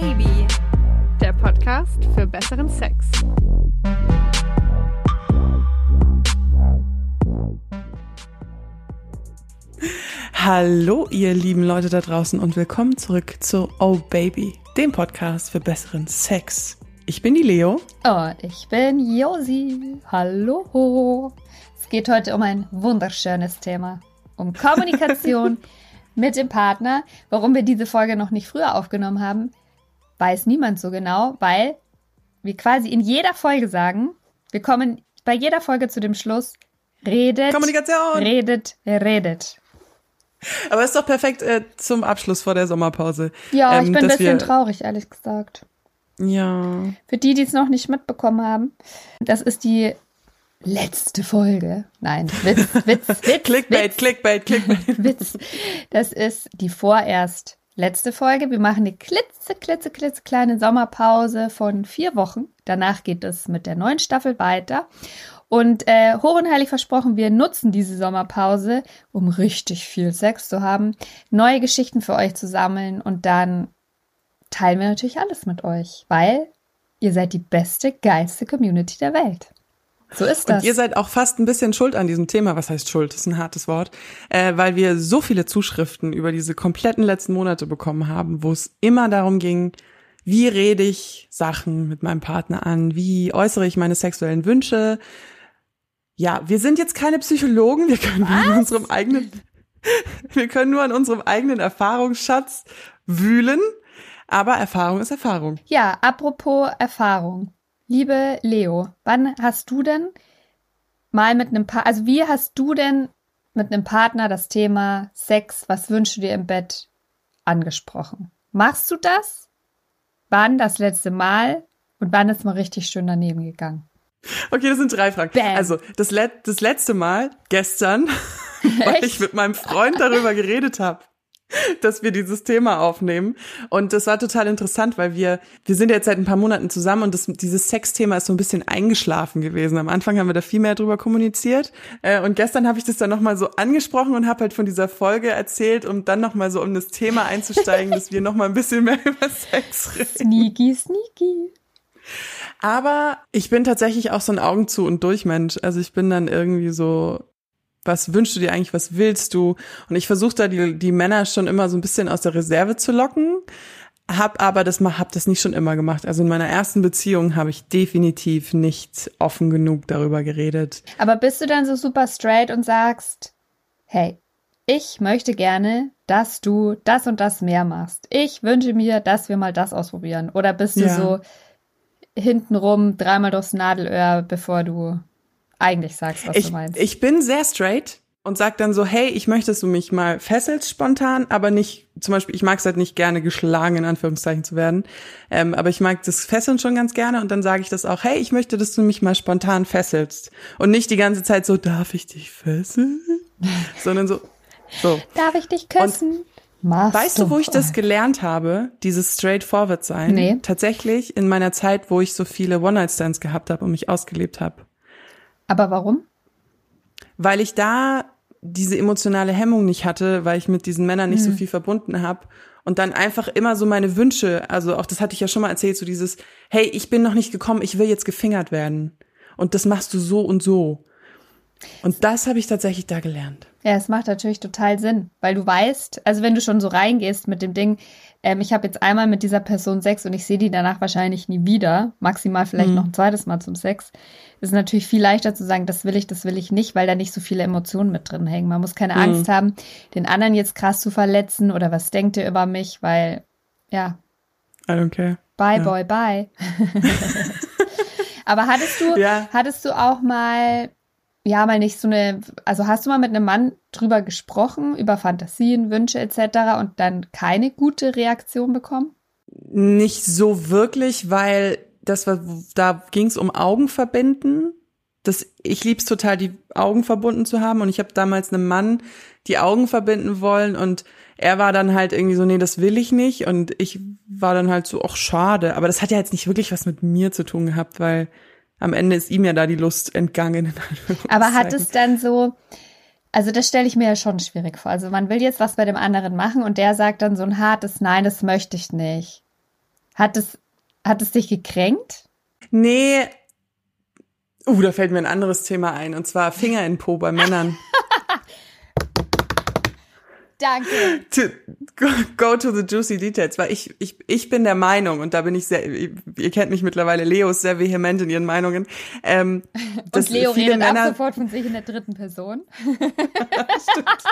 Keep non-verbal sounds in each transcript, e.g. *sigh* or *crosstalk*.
Baby, der Podcast für besseren Sex. Hallo, ihr lieben Leute da draußen und willkommen zurück zu Oh Baby, dem Podcast für besseren Sex. Ich bin die Leo. Oh, ich bin Josi. Hallo. Es geht heute um ein wunderschönes Thema. Um Kommunikation *laughs* mit dem Partner. Warum wir diese Folge noch nicht früher aufgenommen haben, weiß niemand so genau, weil wir quasi in jeder Folge sagen, wir kommen bei jeder Folge zu dem Schluss, redet, Kommunikation. redet, redet. Aber ist doch perfekt äh, zum Abschluss vor der Sommerpause. Ja, Ähm, ich bin ein bisschen traurig, ehrlich gesagt. Ja. Für die, die es noch nicht mitbekommen haben, das ist die letzte Folge. Nein, Witz, Witz, *laughs* Witz. Clickbait, Witz. Clickbait, Clickbait. *laughs* Witz. Das ist die vorerst letzte Folge. Wir machen eine klitze, klitze, klitze kleine Sommerpause von vier Wochen. Danach geht es mit der neuen Staffel weiter. Und äh, hoch und heilig versprochen, wir nutzen diese Sommerpause, um richtig viel Sex zu haben, neue Geschichten für euch zu sammeln und dann teilen wir natürlich alles mit euch, weil ihr seid die beste, geilste Community der Welt. So ist das. Und ihr seid auch fast ein bisschen schuld an diesem Thema. Was heißt Schuld? Das ist ein hartes Wort. Äh, weil wir so viele Zuschriften über diese kompletten letzten Monate bekommen haben, wo es immer darum ging, wie rede ich Sachen mit meinem Partner an? Wie äußere ich meine sexuellen Wünsche? Ja, wir sind jetzt keine Psychologen. Wir können nur an unserem eigenen, wir können nur an unserem eigenen Erfahrungsschatz wühlen. Aber Erfahrung ist Erfahrung. Ja, apropos Erfahrung. Liebe Leo, wann hast du denn mal mit einem Paar, also wie hast du denn mit einem Partner das Thema Sex, was wünschst du dir im Bett angesprochen? Machst du das? Wann das letzte Mal und wann ist mal richtig schön daneben gegangen? Okay, das sind drei Fragen. Bam. Also, das, Let das letzte Mal, gestern, *laughs* weil ich mit meinem Freund darüber geredet habe, *laughs* dass wir dieses Thema aufnehmen. Und das war total interessant, weil wir, wir sind jetzt seit ein paar Monaten zusammen und das, dieses Sexthema ist so ein bisschen eingeschlafen gewesen. Am Anfang haben wir da viel mehr drüber kommuniziert. Äh, Und gestern habe ich das dann nochmal so angesprochen und habe halt von dieser Folge erzählt, um dann nochmal so um das Thema einzusteigen, dass wir nochmal ein bisschen mehr *laughs* über Sex reden. Sneaky, sneaky. Aber ich bin tatsächlich auch so ein Augen zu und durch Mensch. Also ich bin dann irgendwie so, was wünschst du dir eigentlich, was willst du? Und ich versuche da die, die Männer schon immer so ein bisschen aus der Reserve zu locken. Hab aber das mal, hab das nicht schon immer gemacht. Also in meiner ersten Beziehung habe ich definitiv nicht offen genug darüber geredet. Aber bist du dann so super straight und sagst, hey, ich möchte gerne, dass du das und das mehr machst. Ich wünsche mir, dass wir mal das ausprobieren. Oder bist du Ja. so hintenrum dreimal durchs Nadelöhr, bevor du eigentlich sagst, was Ich, du meinst? ich bin sehr straight und sag dann so, hey, ich möchte, dass du mich mal fesselst spontan, aber nicht, zum Beispiel, ich mag es halt nicht gerne geschlagen, in Anführungszeichen zu werden, ähm, aber ich mag das Fesseln schon ganz gerne und dann sage ich das auch, hey, ich möchte, dass du mich mal spontan fesselst und nicht die ganze Zeit so, darf ich dich fesseln? *laughs* Sondern so, so. Darf ich dich küssen? Machst Weißt du, wo ich das gelernt habe, dieses straightforward sein? Nee. Tatsächlich in meiner Zeit, wo ich so viele One-Night-Stands gehabt habe und mich ausgelebt habe. Aber warum? weil ich da diese emotionale Hemmung nicht hatte, weil ich mit diesen Männern nicht so viel verbunden habe und dann einfach immer so meine Wünsche, also auch das hatte ich ja schon mal erzählt, so dieses, hey, ich bin noch nicht gekommen, ich will jetzt gefingert werden und das machst du so und so. Und das habe ich tatsächlich da gelernt. Ja, es macht natürlich total Sinn, weil du weißt, also wenn du schon so reingehst mit dem Ding, ähm, ich habe jetzt einmal mit dieser Person Sex und ich sehe die danach wahrscheinlich nie wieder, maximal vielleicht Mhm. noch ein zweites Mal zum Sex, ist natürlich viel leichter zu sagen, das will ich, das will ich nicht, weil da nicht so viele Emotionen mit drin hängen. Man muss keine Mhm. Angst haben, den anderen jetzt krass zu verletzen oder was denkt ihr über mich, weil ja, I don't care. bye Ja. boy, bye. *laughs* *laughs* Aber hattest du, Ja. hattest du auch mal, ja, mal nicht so eine, also hast du mal mit einem Mann drüber gesprochen, über Fantasien, Wünsche etc. und dann keine gute Reaktion bekommen? Nicht so wirklich, weil das war, da ging es um Augenverbinden. Das, ich lieb's total, die Augen verbunden zu haben. Und ich habe damals einem Mann die Augen verbinden wollen und er war dann halt irgendwie so, nee, das will ich nicht. Und ich war dann halt so, ach, schade. Aber das hat ja jetzt nicht wirklich was mit mir zu tun gehabt, weil am Ende ist ihm ja da die Lust entgangen. Aber hat es dann so, also das stelle ich mir ja schon schwierig vor. Also man will jetzt was bei dem anderen machen und der sagt dann so ein hartes Nein, das möchte ich nicht. Hat es, hat es dich gekränkt? Nee. Uh, da fällt mir ein anderes Thema ein, und zwar Finger in Po bei Männern. *laughs* Danke. *laughs* To, go, to the juicy details, weil ich, ich, ich bin der Meinung, und da bin ich sehr, ihr kennt mich mittlerweile, Leo ist sehr vehement in ihren Meinungen. Ähm, und Leo redet Männer, auch sofort von sich in der dritten Person. *laughs* Stimmt.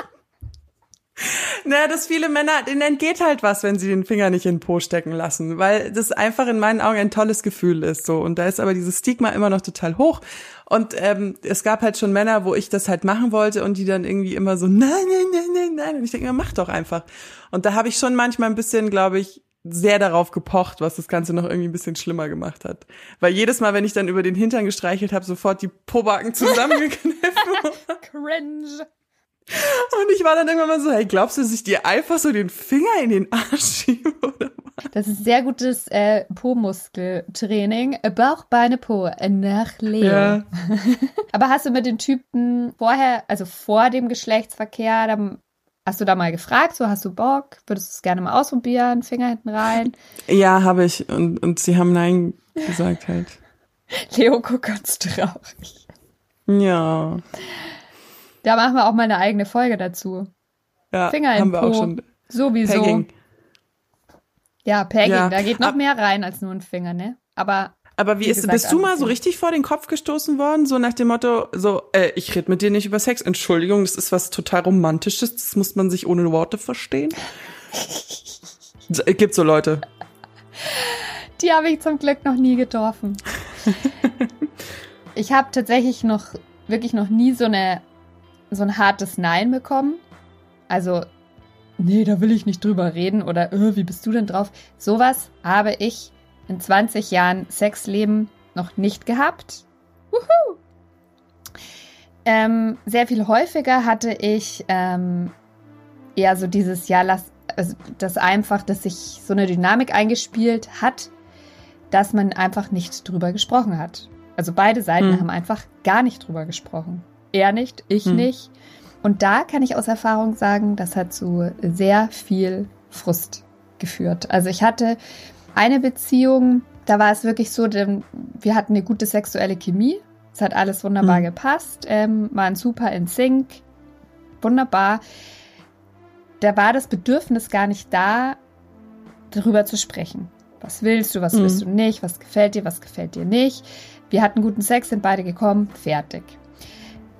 Naja, dass viele Männer, denen entgeht halt was, wenn sie den Finger nicht in den Po stecken lassen, weil das einfach in meinen Augen ein tolles Gefühl ist. So und da ist aber dieses Stigma immer noch total hoch. Und ähm, es gab halt schon Männer, wo ich das halt machen wollte und die dann irgendwie immer so nein, nein, nein, nein, nein. Und ich denke, mach doch einfach. Und da habe ich schon manchmal ein bisschen, glaube ich, sehr darauf gepocht, was das Ganze noch irgendwie ein bisschen schlimmer gemacht hat. Weil jedes Mal, wenn ich dann über den Hintern gestreichelt habe, sofort die Pobacken *laughs* zusammengekniffen. Cringe. Und ich war dann irgendwann mal so, hey, glaubst du, dass ich dir einfach so den Finger in den Arsch *laughs* schiebe oder was? Das ist sehr gutes äh, Po-Muskeltraining. Bauch, Beine, Po äh, nach Leo. Ja. *laughs* Aber hast du mit den Typen vorher, also vor dem Geschlechtsverkehr, dann hast du da mal gefragt, so hast du Bock, würdest du es gerne mal ausprobieren, Finger hinten rein? Ja, habe ich. Und, und sie haben Nein gesagt halt. *laughs* Leo guckt ganz traurig. Ja. Da machen wir auch mal eine eigene Folge dazu. Ja, Finger haben wir Po. auch schon. Sowieso. Pegging. Ja, Pegging, ja. da geht noch Ab mehr rein als nur ein Finger, ne? Aber aber wie, wie ist, gesagt, bist du mal so richtig vor den Kopf gestoßen worden, so nach dem Motto, so, äh, ich rede mit dir nicht über Sex, Entschuldigung, das ist was total Romantisches, das muss man sich ohne Worte verstehen? *laughs* Es gibt so Leute. Die habe ich zum Glück noch nie getroffen. *laughs* ich habe tatsächlich noch, wirklich noch nie so eine so ein hartes Nein bekommen. Also, nee, da will ich nicht drüber reden oder äh, wie bist du denn drauf? Sowas habe ich in 20 Jahren Sexleben noch nicht gehabt. Wuhu! Ähm, sehr viel häufiger hatte ich ähm, eher so dieses Jahr, lass, also das einfach, dass sich so eine Dynamik eingespielt hat, dass man einfach nicht drüber gesprochen hat. Also beide Seiten hm. haben einfach gar nicht drüber gesprochen. Er nicht, ich hm. nicht. Und da kann ich aus Erfahrung sagen, das hat zu sehr viel Frust geführt. Also ich hatte eine Beziehung, da war es wirklich so, denn wir hatten eine gute sexuelle Chemie. Es hat alles wunderbar hm. gepasst, ähm, waren super in Sync, wunderbar. Da war das Bedürfnis gar nicht da, darüber zu sprechen. Was willst du, was hm. willst du nicht, was gefällt dir, was gefällt dir nicht. Wir hatten guten Sex, sind beide gekommen, fertig.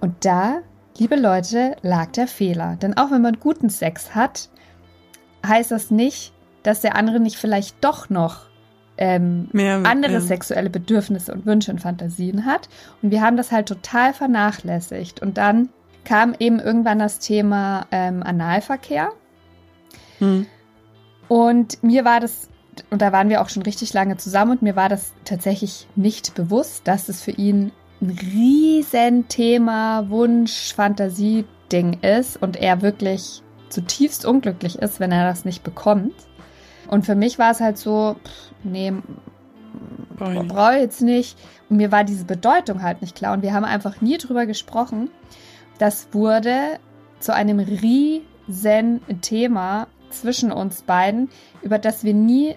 Und da, liebe Leute, lag der Fehler. Denn auch wenn man guten Sex hat, heißt das nicht, dass der andere nicht vielleicht doch noch ähm, Mehr, andere ja. sexuelle Bedürfnisse und Wünsche und Fantasien hat. Und wir haben das halt total vernachlässigt. Und dann kam eben irgendwann das Thema ähm, Analverkehr. Hm. Und mir war das, und da waren wir auch schon richtig lange zusammen, und mir war das tatsächlich nicht bewusst, dass es für ihn ein riesen Thema, Wunsch, Fantasie-Ding ist und er wirklich zutiefst unglücklich ist, wenn er das nicht bekommt. Und für mich war es halt so, pff, nee, brauche ich jetzt nicht. Und mir war diese Bedeutung halt nicht klar. Und wir haben einfach nie drüber gesprochen. Das wurde zu einem riesen Thema zwischen uns beiden, über das wir nie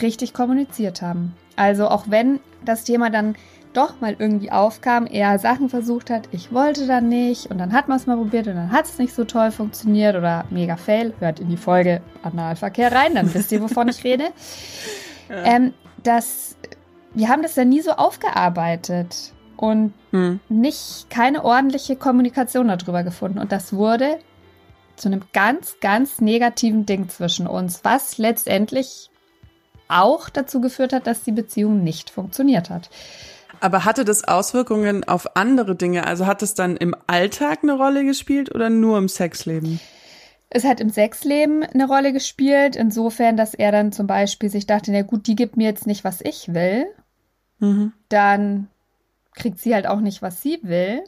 richtig kommuniziert haben. Also auch wenn das Thema dann doch mal irgendwie aufkam, er Sachen versucht hat, ich wollte dann nicht und dann hat man es mal probiert und dann hat es nicht so toll funktioniert oder mega fail, hört in die Folge Analverkehr rein, dann wisst ihr, wovon ich rede. *laughs* Ja. Ähm, das, wir haben das ja nie so aufgearbeitet und hm. nicht keine ordentliche Kommunikation darüber gefunden und das wurde zu einem ganz, ganz negativen Ding zwischen uns, was letztendlich auch dazu geführt hat, dass die Beziehung nicht funktioniert hat. Aber hatte das Auswirkungen auf andere Dinge? Also hat es dann im Alltag eine Rolle gespielt oder nur im Sexleben? Es hat im Sexleben eine Rolle gespielt, insofern, dass er dann zum Beispiel sich dachte, na gut, die gibt mir jetzt nicht, was ich will. Mhm. Dann kriegt sie halt auch nicht, was sie will.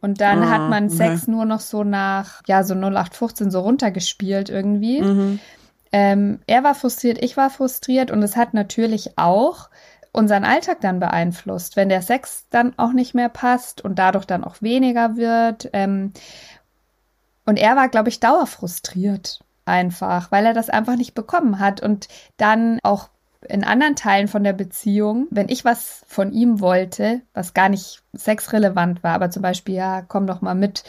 Und dann ah, hat man Sex okay. nur noch so nach, ja, so 0815 so runtergespielt irgendwie. Mhm. Ähm, er war frustriert, ich war frustriert und es hat natürlich auch unseren Alltag dann beeinflusst, wenn der Sex dann auch nicht mehr passt und dadurch dann auch weniger wird. Ähm, und er war, glaube ich, dauerfrustriert einfach, weil er das einfach nicht bekommen hat und dann auch in anderen Teilen von der Beziehung, wenn ich was von ihm wollte, was gar nicht sexrelevant war, aber zum Beispiel, ja, komm doch mal mit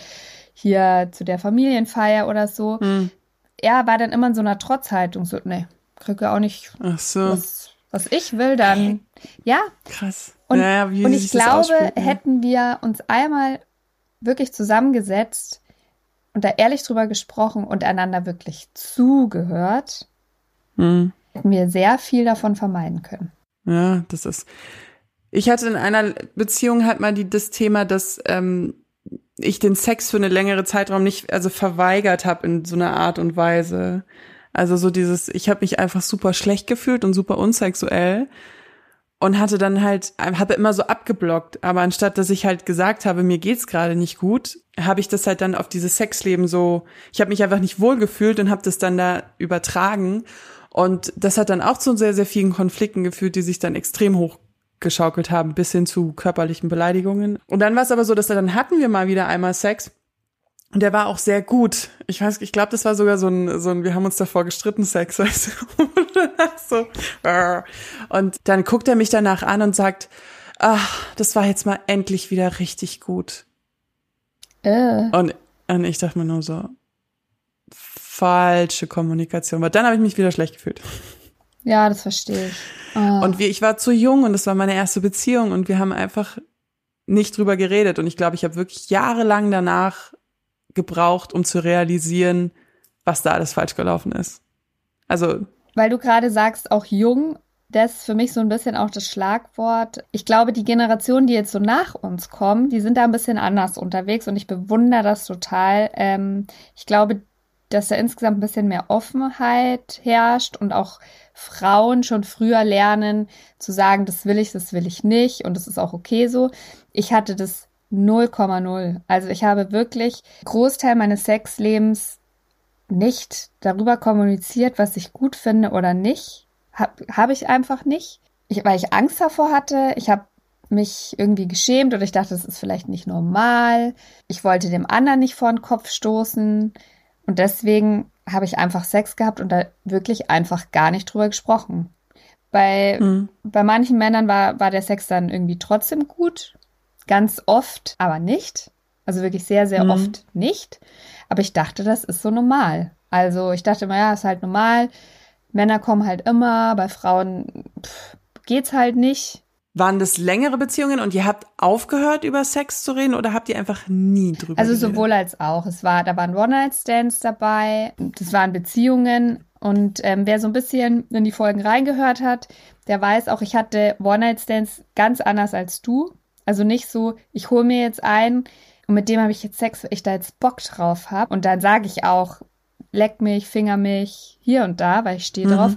hier zu der Familienfeier oder so, hm. er war dann immer in so einer Trotzhaltung, so, nee, kriege auch nicht, Ach so. was, was ich will, dann, ja. Krass. Und, ja, und ich glaube, hätten wir uns einmal wirklich zusammengesetzt und da ehrlich drüber gesprochen und einander wirklich zugehört, hm. hätten wir sehr viel davon vermeiden können. Ja, das ist. Ich hatte in einer Beziehung halt mal die, das Thema, dass ähm, ich den Sex für eine längere Zeitraum nicht, also verweigert habe in so einer Art und Weise. Also so dieses, ich habe mich einfach super schlecht gefühlt und super unsexuell und hatte dann halt, habe immer so abgeblockt. Aber anstatt dass ich halt gesagt habe, mir geht's gerade nicht gut, habe ich das halt dann auf dieses Sexleben so, ich habe mich einfach nicht wohl gefühlt und habe das dann da übertragen. Und das hat dann auch zu sehr, sehr vielen Konflikten geführt, die sich dann extrem hochgeschaukelt haben, bis hin zu körperlichen Beleidigungen. Und dann war es aber so, dass dann hatten wir mal wieder einmal Sex. Und der war auch sehr gut. Ich weiß, ich glaube, das war sogar so ein, so ein, wir haben uns davor gestritten, Sex. *laughs* Weißt du? so. Und dann guckt er mich danach an und sagt, ach, das war jetzt mal endlich wieder richtig gut. Äh. Und, und ich dachte mir nur so, falsche Kommunikation. Aber dann habe ich mich wieder schlecht gefühlt. Ja, das verstehe ich. Oh. Und wie, ich war zu jung und es war meine erste Beziehung und wir haben einfach nicht drüber geredet. Und ich glaube, ich habe wirklich jahrelang danach gebraucht, um zu realisieren, was da alles falsch gelaufen ist. Also. Weil du gerade sagst, auch jung, das ist für mich so ein bisschen auch das Schlagwort. Ich glaube, die Generation, die jetzt so nach uns kommen, die sind da ein bisschen anders unterwegs und ich bewundere das total. Ähm, ich glaube, dass da insgesamt ein bisschen mehr Offenheit herrscht und auch Frauen schon früher lernen zu sagen, das will ich, das will ich nicht und das ist auch okay so. Ich hatte das 0,0. Also ich habe wirklich Großteil meines Sexlebens nicht darüber kommuniziert, was ich gut finde oder nicht. Habe hab ich einfach nicht. Ich, weil ich Angst davor hatte. Ich habe mich irgendwie geschämt oder ich dachte, das ist vielleicht nicht normal. Ich wollte dem anderen nicht vor den Kopf stoßen. Und deswegen habe ich einfach Sex gehabt und da wirklich einfach gar nicht drüber gesprochen. Bei, mhm. bei manchen Männern war, war der Sex dann irgendwie trotzdem gut. Ganz oft aber nicht. Also wirklich sehr, sehr mhm. oft nicht. Aber ich dachte, das ist so normal. Also ich dachte immer, ja, ist halt normal. Männer kommen halt immer, bei Frauen pff, geht's halt nicht. Waren das längere Beziehungen und ihr habt aufgehört, über Sex zu reden oder habt ihr einfach nie drüber Also geredet? sowohl als auch. Es war, da waren One-Night-Stands dabei, das waren Beziehungen und ähm, wer so ein bisschen in die Folgen reingehört hat, der weiß auch, ich hatte One-Night-Stands ganz anders als du. Also nicht so, ich hole mir jetzt ein und mit dem habe ich jetzt Sex, weil ich da jetzt Bock drauf habe. Und dann sage ich auch, leck mich, finger mich, hier und da, weil ich stehe mhm. drauf.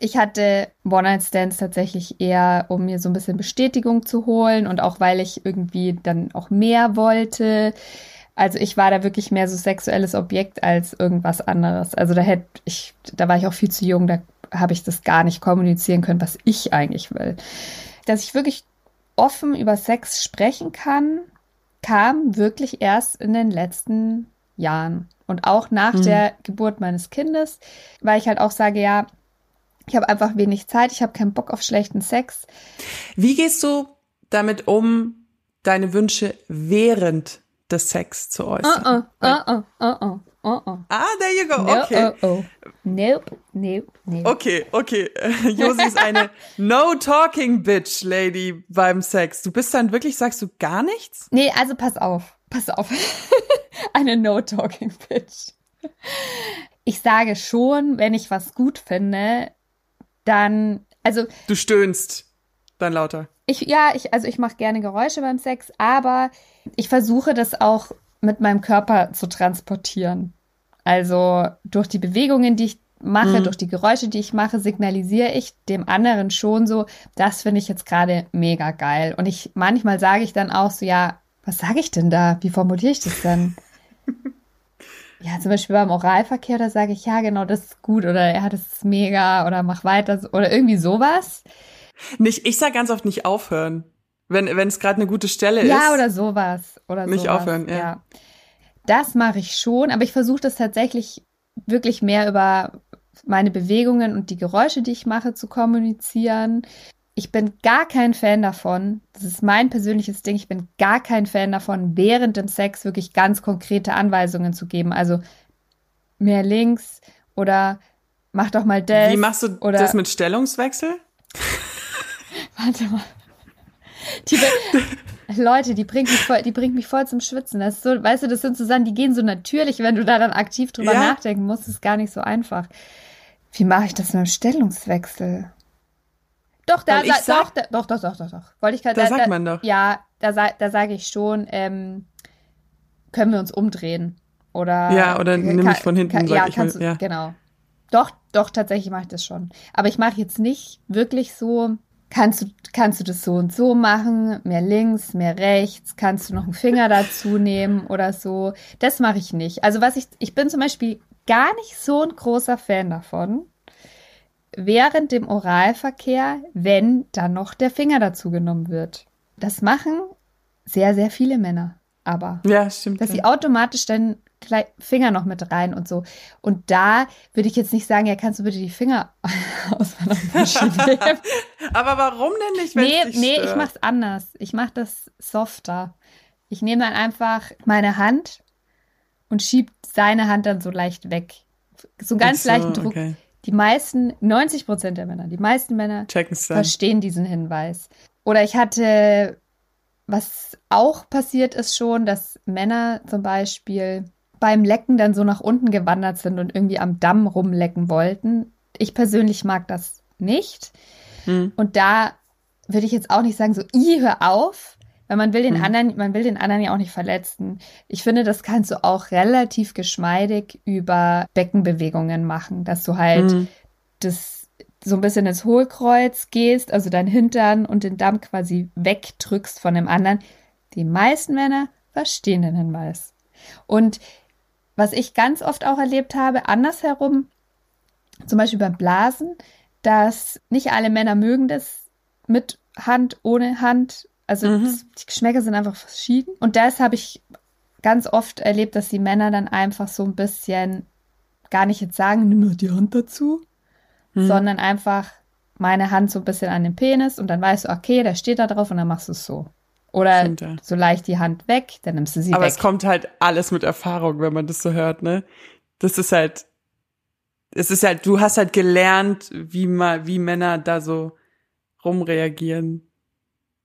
Ich hatte One-Night-Stands tatsächlich eher, um mir so ein bisschen Bestätigung zu holen und auch weil ich irgendwie dann auch mehr wollte. Also ich war da wirklich mehr so sexuelles Objekt als irgendwas anderes. Also da hätte ich, da war ich auch viel zu jung, da habe ich das gar nicht kommunizieren können, was ich eigentlich will. Dass ich wirklich offen über Sex sprechen kann, kam wirklich erst in den letzten Jahren. Und auch nach mhm. der Geburt meines Kindes, weil ich halt auch sage, ja, ich habe einfach wenig Zeit, ich habe keinen Bock auf schlechten Sex. Wie gehst du damit um, deine Wünsche während des Sex zu äußern? Uh -uh, uh -uh, uh -uh. Oh, oh. Ah, there you go. Okay. No, oh, oh. Nope, nope, nope. Okay, okay. *laughs* Josi ist eine No-Talking-Bitch, Lady, beim Sex. Du bist dann wirklich, sagst du gar nichts? Nee, also pass auf. Pass auf. *laughs* eine No-Talking-Bitch. Ich sage schon, wenn ich was gut finde, dann, also. Du stöhnst dann lauter. Ich, ja, ich, also ich mache gerne Geräusche beim Sex, aber ich versuche das auch mit meinem Körper zu transportieren. Also durch die Bewegungen, die ich mache, mhm. durch die Geräusche, die ich mache, signalisiere ich dem anderen schon so, das finde ich jetzt gerade mega geil. Und ich manchmal sage ich dann auch so, ja, was sage ich denn da? Wie formuliere ich das denn? *laughs* ja, zum Beispiel beim Oralverkehr, da sage ich, ja, genau, das ist gut oder ja, das ist mega oder mach weiter oder irgendwie sowas. Nicht, ich sage ganz oft nicht aufhören. Wenn wenn es gerade eine gute Stelle ja, ist. Ja, oder sowas. Oder nicht sowas. aufhören, ja. ja. Das mache ich schon, aber ich versuche das tatsächlich wirklich mehr über meine Bewegungen und die Geräusche, die ich mache, zu kommunizieren. Ich bin gar kein Fan davon, das ist mein persönliches Ding, ich bin gar kein Fan davon, während dem Sex wirklich ganz konkrete Anweisungen zu geben. Also mehr links oder mach doch mal das. Wie machst du oder, das mit Stellungswechsel? *laughs* Warte mal. Die, Leute, die bringt mich voll, die bringt mich voll zum Schwitzen. Das ist so, weißt du, das sind so Sachen, die gehen so natürlich, wenn du da dann aktiv drüber Ja. nachdenken musst, ist gar nicht so einfach. Wie mache ich das mit dem Stellungswechsel? Doch, da, ich sa- sag- doch, da, doch, doch, doch, doch, doch. Wollte ich gerade Da sagt man doch. Ja, da, da sage ich schon, ähm, können wir uns umdrehen? Oder Ja, oder nimm mich von hinten, sag ja, ich mal, kannst du, ja. genau. Doch, doch, tatsächlich mache ich das schon. Aber ich mache jetzt nicht wirklich so, kannst du, kannst du das so und so machen, mehr links, mehr rechts, kannst du noch einen Finger dazu nehmen oder so. Das mache ich nicht. Also was ich, ich bin zum Beispiel gar nicht so ein großer Fan davon, während dem Oralverkehr, wenn dann noch der Finger dazu genommen wird. Das machen sehr, sehr viele Männer. Aber Ja, stimmt. dass sie ja. automatisch dann Finger noch mit rein und so. Und da würde ich jetzt nicht sagen, ja, kannst du bitte die Finger *laughs* aus meiner Tasche *laughs* nehmen. Aber warum denn nicht, wenn nee, dich nee, stört? ich mach's anders. Ich mach das softer. Ich nehme dann einfach meine Hand und schieb seine Hand dann so leicht weg. So einen ganz so, leichten Druck. Okay. Die meisten, 90 Prozent der Männer, die meisten Männer verstehen diesen Hinweis. Oder ich hatte, was auch passiert ist schon, dass Männer zum Beispiel beim Lecken dann so nach unten gewandert sind und irgendwie am Damm rumlecken wollten. Ich persönlich mag das nicht. Hm. Und da würde ich jetzt auch nicht sagen, so, i, hör auf, weil man will den Mhm. anderen, man will den anderen ja auch nicht verletzen. Ich finde, das kannst du auch relativ geschmeidig über Beckenbewegungen machen, dass du halt Mhm. das so ein bisschen ins Hohlkreuz gehst, also dein Hintern und den Damm quasi wegdrückst von dem anderen. Die meisten Männer verstehen den Hinweis. Und was ich ganz oft auch erlebt habe, andersherum, zum Beispiel beim Blasen, dass nicht alle Männer mögen das mit Hand, ohne Hand. Also Mhm. das, die Geschmäcker sind einfach verschieden. Und das habe ich ganz oft erlebt, dass die Männer dann einfach so ein bisschen gar nicht jetzt sagen, nimm mal die Hand dazu, Mhm. sondern einfach meine Hand so ein bisschen an den Penis und dann weißt du, okay, der steht da drauf und dann machst du es so. Oder Stimmt, so leicht die Hand weg, dann nimmst du sie Aber weg. es kommt halt alles mit Erfahrung, wenn man das so hört, ne? Das ist halt, es ist halt, du hast halt gelernt, wie mal, wie Männer da so rumreagieren.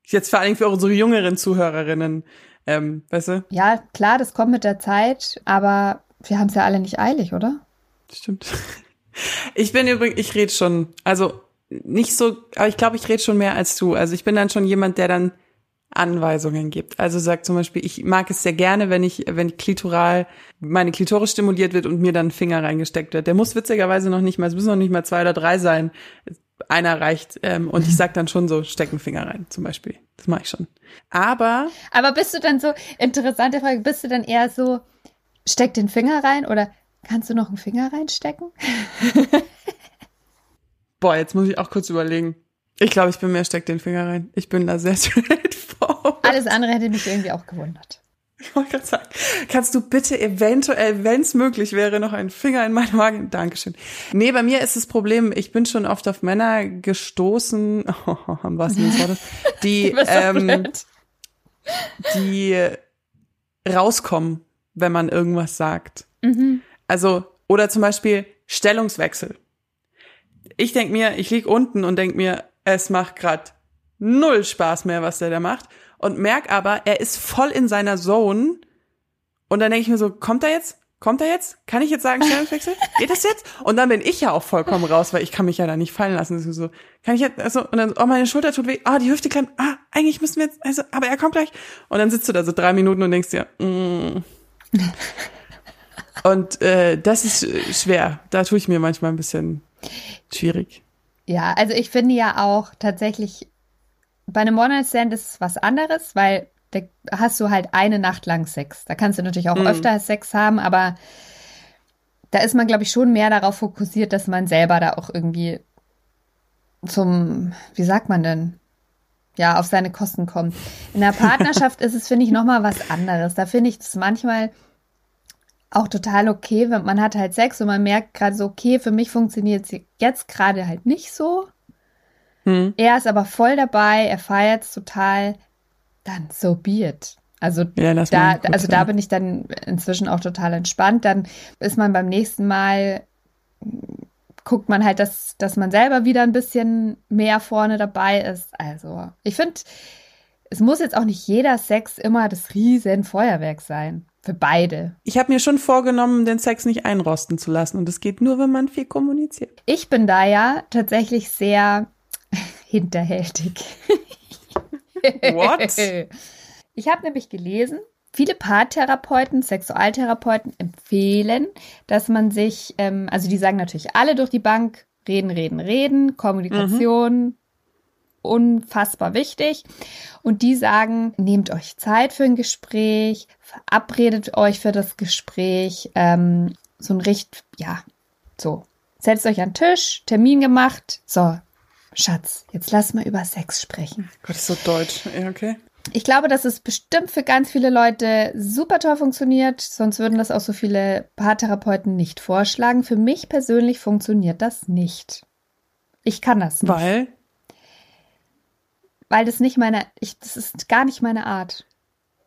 Jetzt vor allem für unsere jüngeren Zuhörerinnen, ähm, weißt du? ja, klar, das kommt mit der Zeit, aber wir haben es ja alle nicht eilig, oder? Stimmt. *laughs* Ich bin übrigens, ich rede schon, also nicht so, aber ich glaube, ich rede schon mehr als du. Also ich bin dann schon jemand, der dann Anweisungen gibt. Also sagt zum Beispiel, ich mag es sehr gerne, wenn ich, wenn klitoral meine Klitoris stimuliert wird und mir dann ein Finger reingesteckt wird. Der muss witzigerweise noch nicht mal, es müssen noch nicht mal zwei oder drei sein. Einer reicht. Ähm, und ich sag dann schon so, steck einen Finger rein, zum Beispiel. Das mache ich schon. Aber Aber bist du dann so, interessante Frage, bist du dann eher so, steck den Finger rein oder kannst du noch einen Finger reinstecken? *laughs* boah, jetzt muss ich auch kurz überlegen. Ich glaube, ich bin mehr steck den Finger rein. Ich bin da sehr *laughs* straightforward. Alles andere hätte mich irgendwie auch gewundert. Ich wollte gerade sagen, kannst du bitte eventuell, wenn es möglich wäre, noch einen Finger in meinen Magen? Dankeschön. Nee, bei mir ist das Problem, ich bin schon oft auf Männer gestoßen, *laughs* am wahrsten Sinne des Wortes, die, *laughs* ähm, die rauskommen, wenn man irgendwas sagt. Mhm. Also, oder zum Beispiel Stellungswechsel. Ich denk mir, ich lieg unten und denk mir, es macht grad null Spaß mehr, was der da macht. Und merk aber, er ist voll in seiner Zone. Und dann denke ich mir so, kommt er jetzt? Kommt er jetzt? Kann ich jetzt sagen, Stellungswechsel? *laughs* Geht das jetzt? Und dann bin ich ja auch vollkommen raus, weil ich kann mich ja da nicht fallen lassen. Das ist so, kann ich jetzt, also, und dann, oh, meine Schulter tut weh, ah, die Hüfte klemmt, ah, eigentlich müssen wir jetzt, also, aber er kommt gleich. Und dann sitzt du da so drei Minuten und denkst dir, mm. *laughs* Und äh, das ist schwer. Da tue ich mir manchmal ein bisschen schwierig. Ja, also ich finde ja auch tatsächlich, bei einem One-Night-Stand ist es was anderes, weil da hast du halt eine Nacht lang Sex. Da kannst du natürlich auch Mhm. öfter Sex haben, aber da ist man, glaube ich, schon mehr darauf fokussiert, dass man selber da auch irgendwie zum, wie sagt man denn? Ja, auf seine Kosten kommt. In der Partnerschaft *laughs* ist es, finde ich, nochmal was anderes. Da finde ich es manchmal auch total okay, wenn man hat halt Sex und man merkt gerade so, okay, für mich funktioniert es jetzt gerade halt nicht so. Hm. Er ist aber voll dabei, er feiert es total, dann so be it. Also ja, da, also da bin ich dann inzwischen auch total entspannt. Dann ist man beim nächsten Mal, guckt man halt, dass, dass man selber wieder ein bisschen mehr vorne dabei ist. Also ich finde, es muss jetzt auch nicht jeder Sex immer das riesen Feuerwerk sein. Für beide. Ich habe mir schon vorgenommen, den Sex nicht einrosten zu lassen. Und das geht nur, wenn man viel kommuniziert. Ich bin da ja tatsächlich sehr hinterhältig. *laughs* What? Ich habe nämlich gelesen, viele Paartherapeuten, Sexualtherapeuten empfehlen, dass man sich, ähm, also die sagen natürlich alle durch die Bank, reden, reden, reden, Kommunikation, mhm. unfassbar wichtig. Und die sagen, nehmt euch Zeit für ein Gespräch, verabredet euch für das Gespräch, ähm, so ein Richt, ja, so. Setzt euch an den Tisch, Termin gemacht, so, Schatz, jetzt lass mal über Sex sprechen. Gott, ist so deutsch. Ja, okay. Ich glaube, dass es bestimmt für ganz viele Leute super toll funktioniert, sonst würden das auch so viele Paartherapeuten nicht vorschlagen. Für mich persönlich funktioniert das nicht. Ich kann das nicht. Weil? Weil das nicht meine, ich, das ist gar nicht meine Art.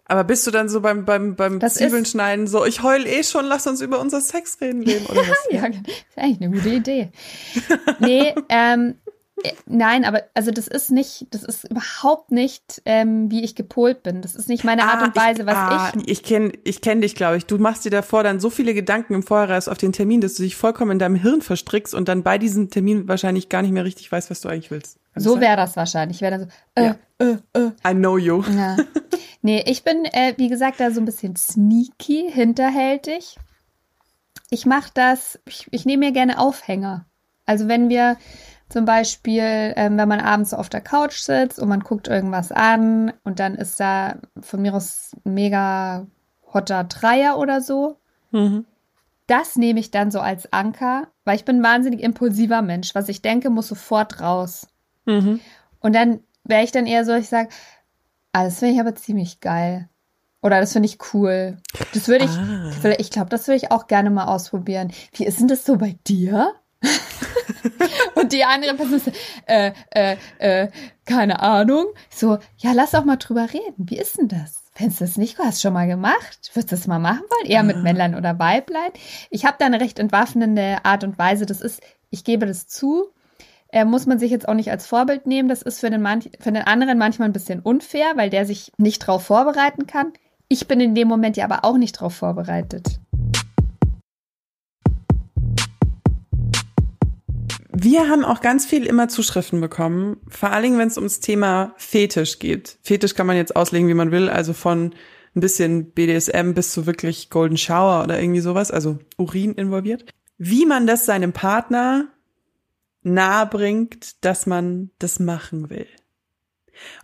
Aber bist du dann so beim, beim, beim Zwiebeln schneiden so, ich heul eh schon, lass uns über unser Sexreden reden oder *laughs* was? ja, das ist eigentlich eine gute Idee. nee, *laughs* ähm, äh, nein, aber also das ist nicht, das ist überhaupt nicht, ähm, wie ich gepolt bin. Das ist nicht meine Art ah, und Weise, ich, was ah, ich. Ich kenne ich kenn dich, glaube ich. Du machst dir davor dann so viele Gedanken im Vorhinein auf den Termin, dass du dich vollkommen in deinem Hirn verstrickst und dann bei diesem Termin wahrscheinlich gar nicht mehr richtig weißt, was du eigentlich willst. Kann so wäre das wahrscheinlich. Ich wäre dann so, äh, ja. äh, äh. I know you. Ja. Nee, ich bin, äh, wie gesagt, da so ein bisschen sneaky, hinterhältig. Ich mache das, ich, ich nehme mir gerne Aufhänger. Also wenn wir zum Beispiel, ähm, wenn man abends auf der Couch sitzt und man guckt irgendwas an und dann ist da von mir aus ein mega hotter Dreier oder so. Mhm. Das nehme ich dann so als Anker, weil ich bin ein wahnsinnig impulsiver Mensch. Was ich denke, muss sofort raus. Mhm. Und dann wäre ich dann eher so, ich sage, ah, das finde ich aber ziemlich geil. Oder das finde ich cool. Das würde ich, ah. ich glaube, das würde ich auch gerne mal ausprobieren. Wie ist denn das so bei dir? *laughs* und die andere Person so, äh, äh, äh, keine Ahnung. So, ja, lass auch mal drüber reden. Wie ist denn das? Fändest du das nicht? Du hast schon mal gemacht? Würdest du das mal machen wollen? Eher mit ah. Männlein oder Weiblein? Ich habe da eine recht entwaffnende Art und Weise. Das ist, ich gebe das zu, äh, muss man sich jetzt auch nicht als Vorbild nehmen. Das ist für den, manch, für den anderen manchmal ein bisschen unfair, weil der sich nicht drauf vorbereiten kann. Ich bin in dem Moment ja aber auch nicht drauf vorbereitet. Wir haben auch ganz viel immer Zuschriften bekommen, vor allen Dingen, wenn es ums Thema Fetisch geht. Fetisch kann man jetzt auslegen, wie man will, also von ein bisschen BDSM bis zu wirklich Golden Shower oder irgendwie sowas, also Urin involviert. Wie man das seinem Partner nahe bringt, dass man das machen will.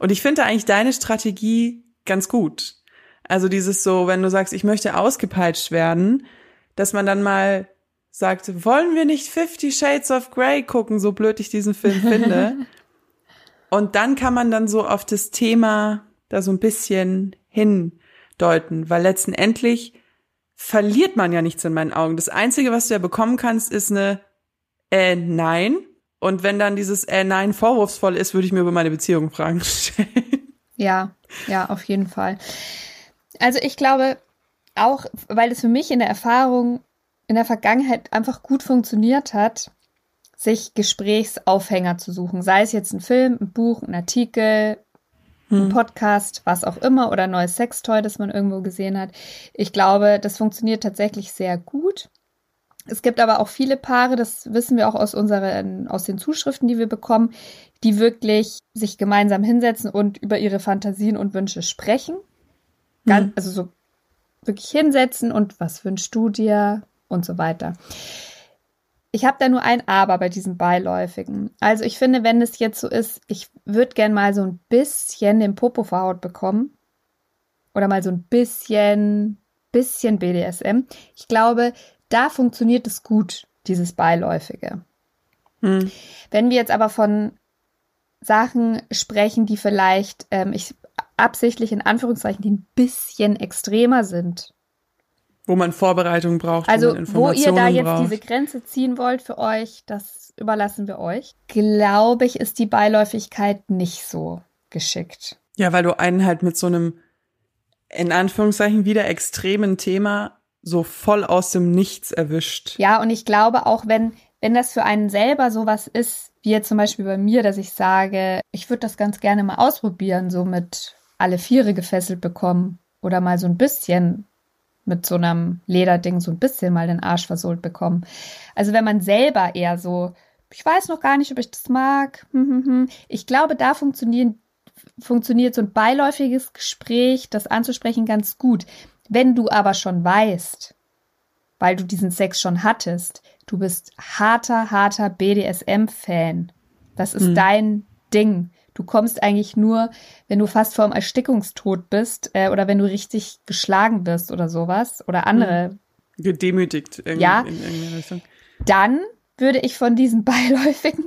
Und ich finde eigentlich deine Strategie ganz gut. Also dieses so, wenn du sagst, ich möchte ausgepeitscht werden, dass man dann mal sagt, wollen wir nicht Fifty Shades of Grey gucken, so blöd ich diesen Film finde. *laughs* Und dann kann man dann so auf das Thema da so ein bisschen hindeuten, weil letztendlich verliert man ja nichts in meinen Augen. Das Einzige, was du ja bekommen kannst, ist eine äh, Nein. Und wenn dann dieses äh, Nein vorwurfsvoll ist, würde ich mir über meine Beziehung Fragen *laughs* stellen. Ja, ja, auf jeden Fall. Also ich glaube, auch weil es für mich in der Erfahrung in der Vergangenheit einfach gut funktioniert hat, sich Gesprächsaufhänger zu suchen. Sei es jetzt ein Film, ein Buch, ein Artikel, ein hm. Podcast, was auch immer, oder ein neues Sextoy, das man irgendwo gesehen hat. Ich glaube, das funktioniert tatsächlich sehr gut. Es gibt aber auch viele Paare, das wissen wir auch aus unseren, aus den Zuschriften, die wir bekommen, die wirklich sich gemeinsam hinsetzen und über ihre Fantasien und Wünsche sprechen. Ganz, mhm. Also so wirklich hinsetzen und was wünschst du dir? Und so weiter. Ich habe da nur ein Aber bei diesem Beiläufigen. Also ich finde, wenn es jetzt so ist, ich würde gern mal so ein bisschen den Popo verhaut bekommen. Oder mal so ein bisschen, bisschen BDSM. Ich glaube, da funktioniert es gut, dieses Beiläufige. Hm. Wenn wir jetzt aber von Sachen sprechen, die vielleicht, ähm, ich absichtlich in Anführungszeichen, die ein bisschen extremer sind, Wo man Vorbereitung braucht, Also, wo, wo ihr da jetzt braucht. diese Grenze ziehen wollt für euch, das überlassen wir euch. Glaube ich, ist die Beiläufigkeit nicht so geschickt. Ja, weil du einen halt mit so einem, in Anführungszeichen, wieder extremen Thema so voll aus dem Nichts erwischt. Ja, und ich glaube auch, wenn, wenn das für einen selber sowas ist, wie jetzt zum Beispiel bei mir, dass ich sage, ich würde das ganz gerne mal ausprobieren, so mit alle Viere gefesselt bekommen oder mal so ein bisschen mit so einem Lederding so ein bisschen mal den Arsch versohlt bekommen. Also wenn man selber eher so, ich weiß noch gar nicht, ob ich das mag. hm, hm, hm. Ich glaube, da funktionieren, funktioniert so ein beiläufiges Gespräch, das anzusprechen, ganz gut. Wenn du aber schon weißt, weil du diesen Sex schon hattest, du bist harter, harter BDSM-Fan. Das ist Mhm. dein Ding. Du kommst eigentlich nur, wenn du fast vorm Erstickungstod bist äh, oder wenn du richtig geschlagen wirst oder sowas oder andere Gedemütigt irgendwie Ja. in irgendeine Richtung. dann würde ich von diesen *laughs* beiläufigen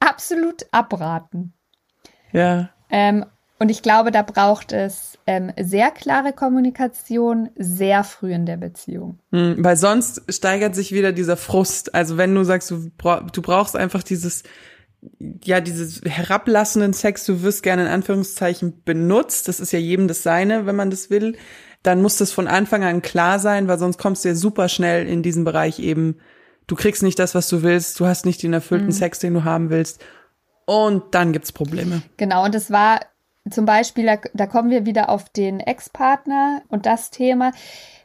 absolut abraten. Ja. Ähm, und ich glaube, da braucht es ähm, sehr klare Kommunikation sehr früh in der Beziehung. Hm, Weil sonst steigert sich wieder dieser Frust. Also wenn du sagst, du, bra du brauchst einfach dieses, ja, dieses herablassenden Sex, du wirst gerne in Anführungszeichen benutzt. Das ist ja jedem das Seine, wenn man das will. Dann muss das von Anfang an klar sein, weil sonst kommst du ja super schnell in diesen Bereich eben. Du kriegst nicht das, was du willst. Du hast nicht den erfüllten Sex, den du haben willst. Und dann gibt's Probleme. Genau, und es war zum Beispiel, da, da kommen wir wieder auf den Ex-Partner und das Thema,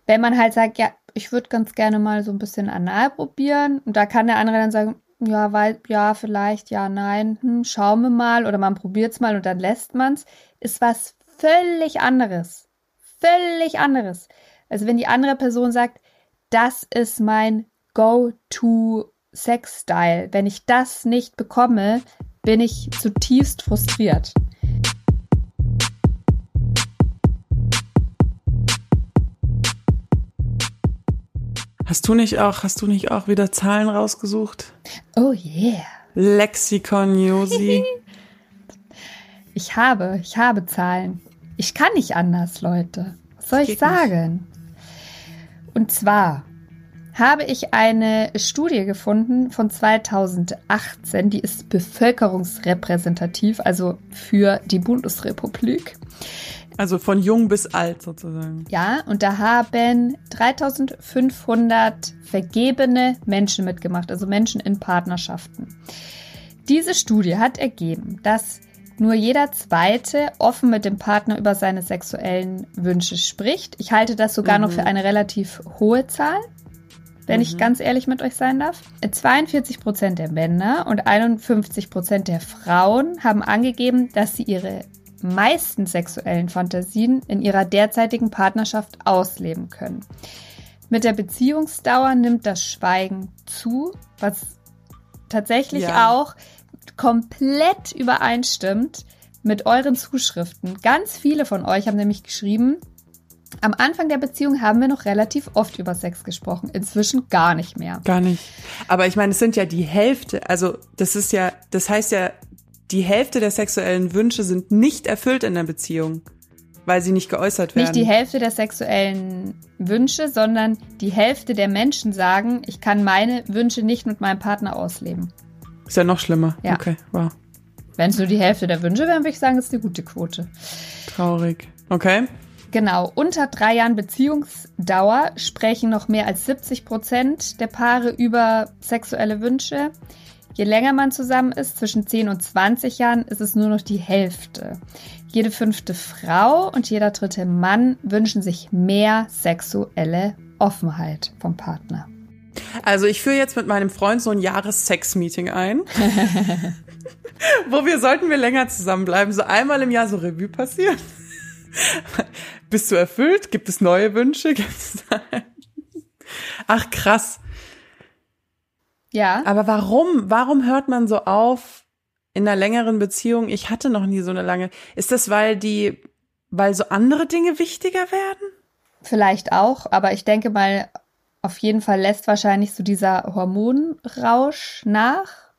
wenn man halt sagt, ja, ich würde ganz gerne mal so ein bisschen anal probieren und da kann der andere dann sagen, ja, weil, ja, vielleicht, ja, nein, hm, schauen wir mal oder man probiert's mal und dann lässt man's, ist was völlig anderes. Völlig anderes. Also wenn die andere Person sagt, das ist mein Go-to-Sex-Style. Wenn ich das nicht bekomme, bin ich zutiefst frustriert. Hast du nicht auch, hast du nicht auch wieder Zahlen rausgesucht? Oh yeah. Lexikon Josi. *laughs* Ich habe, ich habe Zahlen. Ich kann nicht anders, Leute. Was soll ich sagen? Und zwar habe ich eine Studie gefunden von 2018, die ist bevölkerungsrepräsentativ, also für die Bundesrepublik. Also von jung bis alt sozusagen. Ja, und da haben 3500 vergebene Menschen mitgemacht, also Menschen in Partnerschaften. Diese Studie hat ergeben, dass nur jeder Zweite offen mit dem Partner über seine sexuellen Wünsche spricht. Ich halte das sogar noch für eine relativ hohe Zahl, wenn ich ganz ehrlich mit euch sein darf. 42 Prozent der Männer und 51 Prozent der Frauen haben angegeben, dass sie ihre meisten sexuellen Fantasien in ihrer derzeitigen Partnerschaft ausleben können. Mit der Beziehungsdauer nimmt das Schweigen zu, was tatsächlich Ja. auch komplett übereinstimmt mit euren Zuschriften. Ganz viele von euch haben nämlich geschrieben, am Anfang der Beziehung haben wir noch relativ oft über Sex gesprochen, inzwischen gar nicht mehr. Gar nicht. Aber ich meine, es sind ja die Hälfte, also das ist ja, das heißt ja, die Hälfte der sexuellen Wünsche sind nicht erfüllt in der Beziehung, weil sie nicht geäußert werden. Nicht die Hälfte der sexuellen Wünsche, sondern die Hälfte der Menschen sagen, ich kann meine Wünsche nicht mit meinem Partner ausleben. Ist ja noch schlimmer. Ja. Okay, wow. Wenn es nur die Hälfte der Wünsche wären, würde ich sagen, ist eine gute Quote. Traurig. Okay. Genau, unter drei Jahren Beziehungsdauer sprechen noch mehr als 70 Prozent der Paare über sexuelle Wünsche. Je länger man zusammen ist, zwischen 10 und 20 Jahren, ist es nur noch die Hälfte. Jede fünfte Frau und jeder dritte Mann wünschen sich mehr sexuelle Offenheit vom Partner. Also ich führe jetzt mit meinem Freund so ein Jahres-Sex-Meeting ein. *laughs* wo wir sollten wir länger zusammenbleiben, so einmal im Jahr so Revue passieren. Bist du erfüllt? Gibt es neue Wünsche? Ach krass. Ja, Aber warum? Warum hört man so auf in einer längeren Beziehung? Ich hatte noch nie so eine lange. Ist das, weil die, weil so andere Dinge wichtiger werden? vielleicht auch, aber ich denke mal, auf jeden Fall lässt wahrscheinlich so dieser Hormonrausch nach.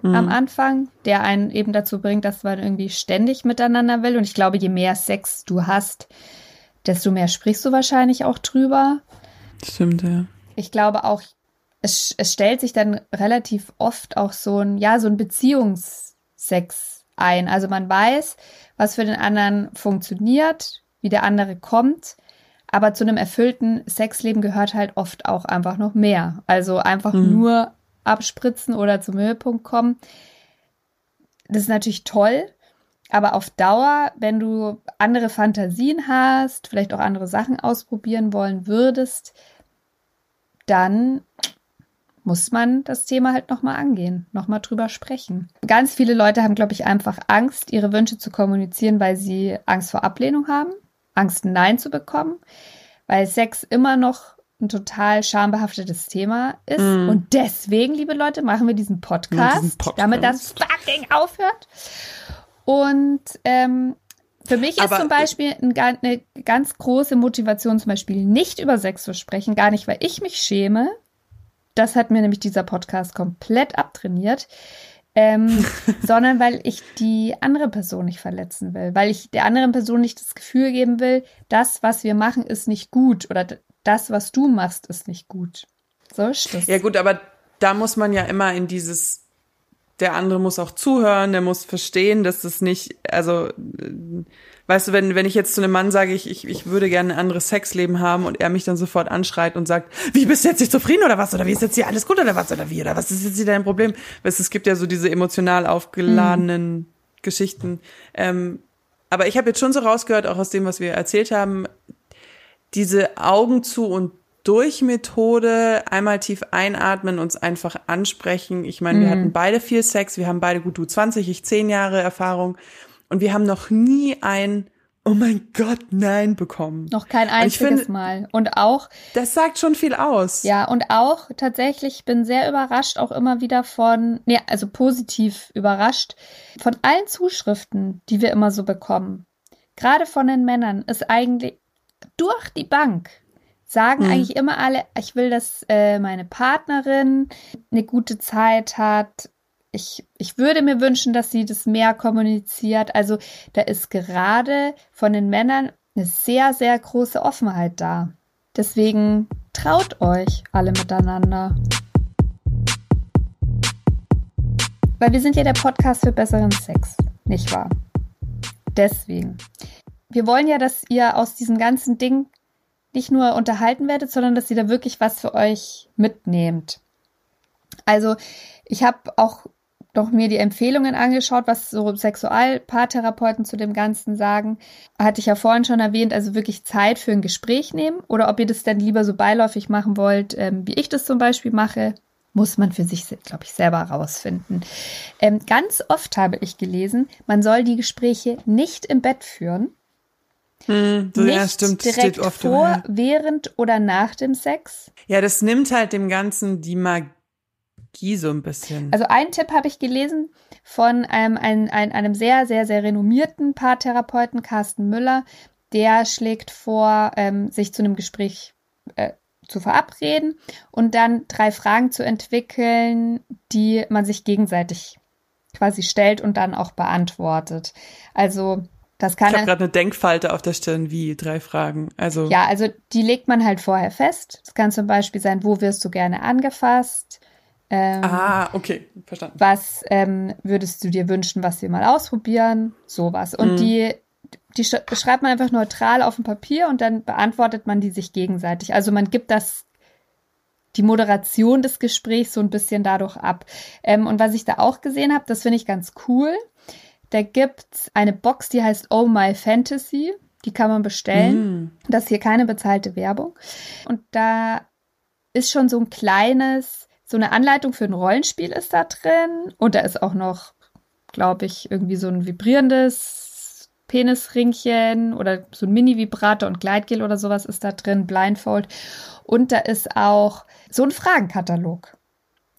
am Anfang, der einen eben dazu bringt, dass man irgendwie ständig miteinander will. Und ich glaube, je mehr Sex du hast, desto mehr sprichst du wahrscheinlich auch drüber. Stimmt, ja. Ich glaube auch, es, es stellt sich dann relativ oft auch so ein, ja, so ein Beziehungssex ein. Also man weiß, was für den anderen funktioniert, wie der andere kommt. Aber zu einem erfüllten Sexleben gehört halt oft auch einfach noch mehr. Also einfach mhm. nur abspritzen oder zum Höhepunkt kommen. Das ist natürlich toll, aber auf Dauer, wenn du andere Fantasien hast, vielleicht auch andere Sachen ausprobieren wollen würdest, dann muss man das Thema halt nochmal angehen, nochmal drüber sprechen. Ganz viele Leute haben, glaube ich, einfach Angst, ihre Wünsche zu kommunizieren, weil sie Angst vor Ablehnung haben, Angst, Nein zu bekommen, weil Sex immer noch ein total schambehaftetes Thema ist. Mm. Und deswegen, liebe Leute, machen wir diesen Podcast, diesen Podcast. damit das fucking aufhört. Und ähm, für mich ist Aber, zum Beispiel ein, eine ganz große Motivation, zum Beispiel nicht über Sex zu sprechen, gar nicht, weil ich mich schäme, das hat mir nämlich dieser Podcast komplett abtrainiert. Ähm, *laughs* sondern weil ich die andere Person nicht verletzen will, weil ich der anderen Person nicht das Gefühl geben will, das, was wir machen, ist nicht gut oder das, was du machst, ist nicht gut. So ist das. Ja gut, aber da muss man ja immer in dieses, der andere muss auch zuhören, der muss verstehen, dass das nicht, also weißt du, wenn, wenn ich jetzt zu einem Mann sage, ich, ich, ich würde gerne ein anderes Sexleben haben und er mich dann sofort anschreit und sagt, wie bist du jetzt nicht zufrieden oder was? Oder wie ist jetzt hier alles gut oder was? Oder wie? Oder was ist jetzt hier dein Problem? Weißt du, es gibt ja so diese emotional aufgeladenen mhm. Geschichten. Ähm, aber ich habe jetzt schon so rausgehört, auch aus dem, was wir erzählt haben, diese Augen zu und durch Methode einmal tief einatmen, uns einfach ansprechen. Ich meine, mhm. wir hatten beide viel Sex, wir haben beide gut du 20, ich 10 Jahre Erfahrung und wir haben noch nie ein Oh mein Gott, nein bekommen. Noch kein einziges finde, Mal. Und auch. Das sagt schon viel aus. Ja, und auch tatsächlich, ich bin sehr überrascht, auch immer wieder von, ja, also positiv überrascht, von allen Zuschriften, die wir immer so bekommen. Gerade von den Männern ist eigentlich durch die Bank sagen hm. eigentlich immer alle, ich will, dass äh, meine Partnerin eine gute Zeit hat, ich, ich würde mir wünschen, dass sie das mehr kommuniziert. Also da ist gerade von den Männern eine sehr, sehr große Offenheit da. Deswegen traut euch alle miteinander. Weil wir sind ja der Podcast für besseren Sex, nicht wahr? Deswegen. Wir wollen ja, dass ihr aus diesem ganzen Ding nicht nur unterhalten werdet, sondern dass ihr da wirklich was für euch mitnehmt. Also ich habe auch noch mir die Empfehlungen angeschaut, was so Sexualpaartherapeuten zu dem Ganzen sagen. Hatte ich ja vorhin schon erwähnt, also wirklich Zeit für ein Gespräch nehmen oder ob ihr das dann lieber so beiläufig machen wollt, ähm, wie ich das zum Beispiel mache, muss man für sich, glaube ich, selber rausfinden. Ähm, ganz oft habe ich gelesen, man soll die Gespräche nicht im Bett führen. Hm, so, nicht ja, stimmt, direkt vor, während oder nach dem Sex. Ja, das nimmt halt dem Ganzen die Magie Magie so ein bisschen. Also einen Tipp habe ich gelesen von einem, einem, einem sehr, sehr, sehr renommierten Paartherapeuten, Carsten Müller. Der schlägt vor, ähm, sich zu einem Gespräch äh, zu verabreden und dann drei Fragen zu entwickeln, die man sich gegenseitig quasi stellt und dann auch beantwortet. Also das kann. Ich habe gerade eine Denkfalte auf der Stirn, wie drei Fragen. Also ja, also die legt man halt vorher fest. Das kann zum Beispiel sein, wo wirst du gerne angefasst? Ähm, ah, okay, verstanden. Was ähm, würdest du dir wünschen, was wir mal ausprobieren? Sowas. Und mm. die, die schreibt man einfach neutral auf dem Papier und dann beantwortet man die sich gegenseitig. Also man gibt das die Moderation des Gesprächs so ein bisschen dadurch ab. Ähm, und was ich da auch gesehen habe, das finde ich ganz cool. Da gibt's eine Box, die heißt Oh My Fantasy. Die kann man bestellen. Mm. Das ist hier keine bezahlte Werbung. Und da ist schon so ein kleines so eine Anleitung für ein Rollenspiel ist da drin. Und da ist auch noch, glaube ich, irgendwie so ein vibrierendes Penisringchen oder so ein Mini-Vibrator und Gleitgel oder sowas ist da drin, Blindfold. Und da ist auch so ein Fragenkatalog,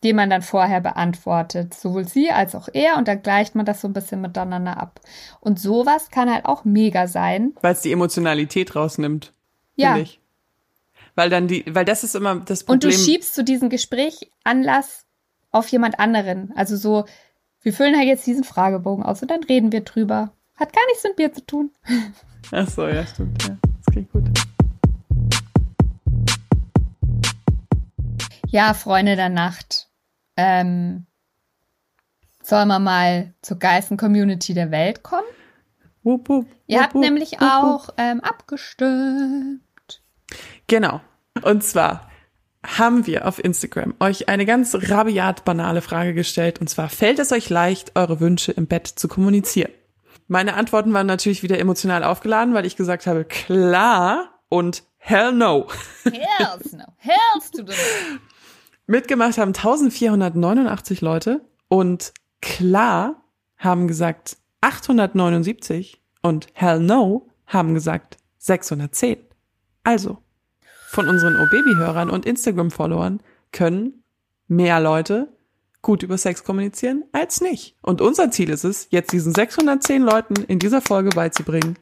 den man dann vorher beantwortet. Sowohl sie als auch er. Und dann gleicht man das so ein bisschen miteinander ab. Und sowas kann halt auch mega sein. Weil es die Emotionalität rausnimmt. Ja. Ich weil dann die, weil das ist immer das Problem. Und du schiebst zu diesem Gespräch Anlass auf jemand anderen. Also so, wir füllen halt jetzt diesen Fragebogen aus und dann reden wir drüber. Hat gar nichts mit mir zu tun. *laughs* Ach so, ja, stimmt. Ja. klingt gut. Ja, Freunde der Nacht. Ähm, sollen wir mal zur geilsten Community der Welt kommen? Wupp, wupp, Ihr wupp, habt nämlich auch ähm, abgestimmt. Genau. Und zwar haben wir auf Instagram euch eine ganz rabiat banale Frage gestellt. Und zwar, fällt es euch leicht, eure Wünsche im Bett zu kommunizieren? Meine Antworten waren natürlich wieder emotional aufgeladen, weil ich gesagt habe, klar und hell no. Hells no. Hells to the no. Mitgemacht haben 1489 Leute und klar haben gesagt 879 und hell no haben gesagt 610. Also, von unseren O-Baby-Hörern und Instagram-Followern können mehr Leute gut über Sex kommunizieren als nicht. Und unser Ziel ist es, jetzt diesen 610 Leuten in dieser Folge beizubringen,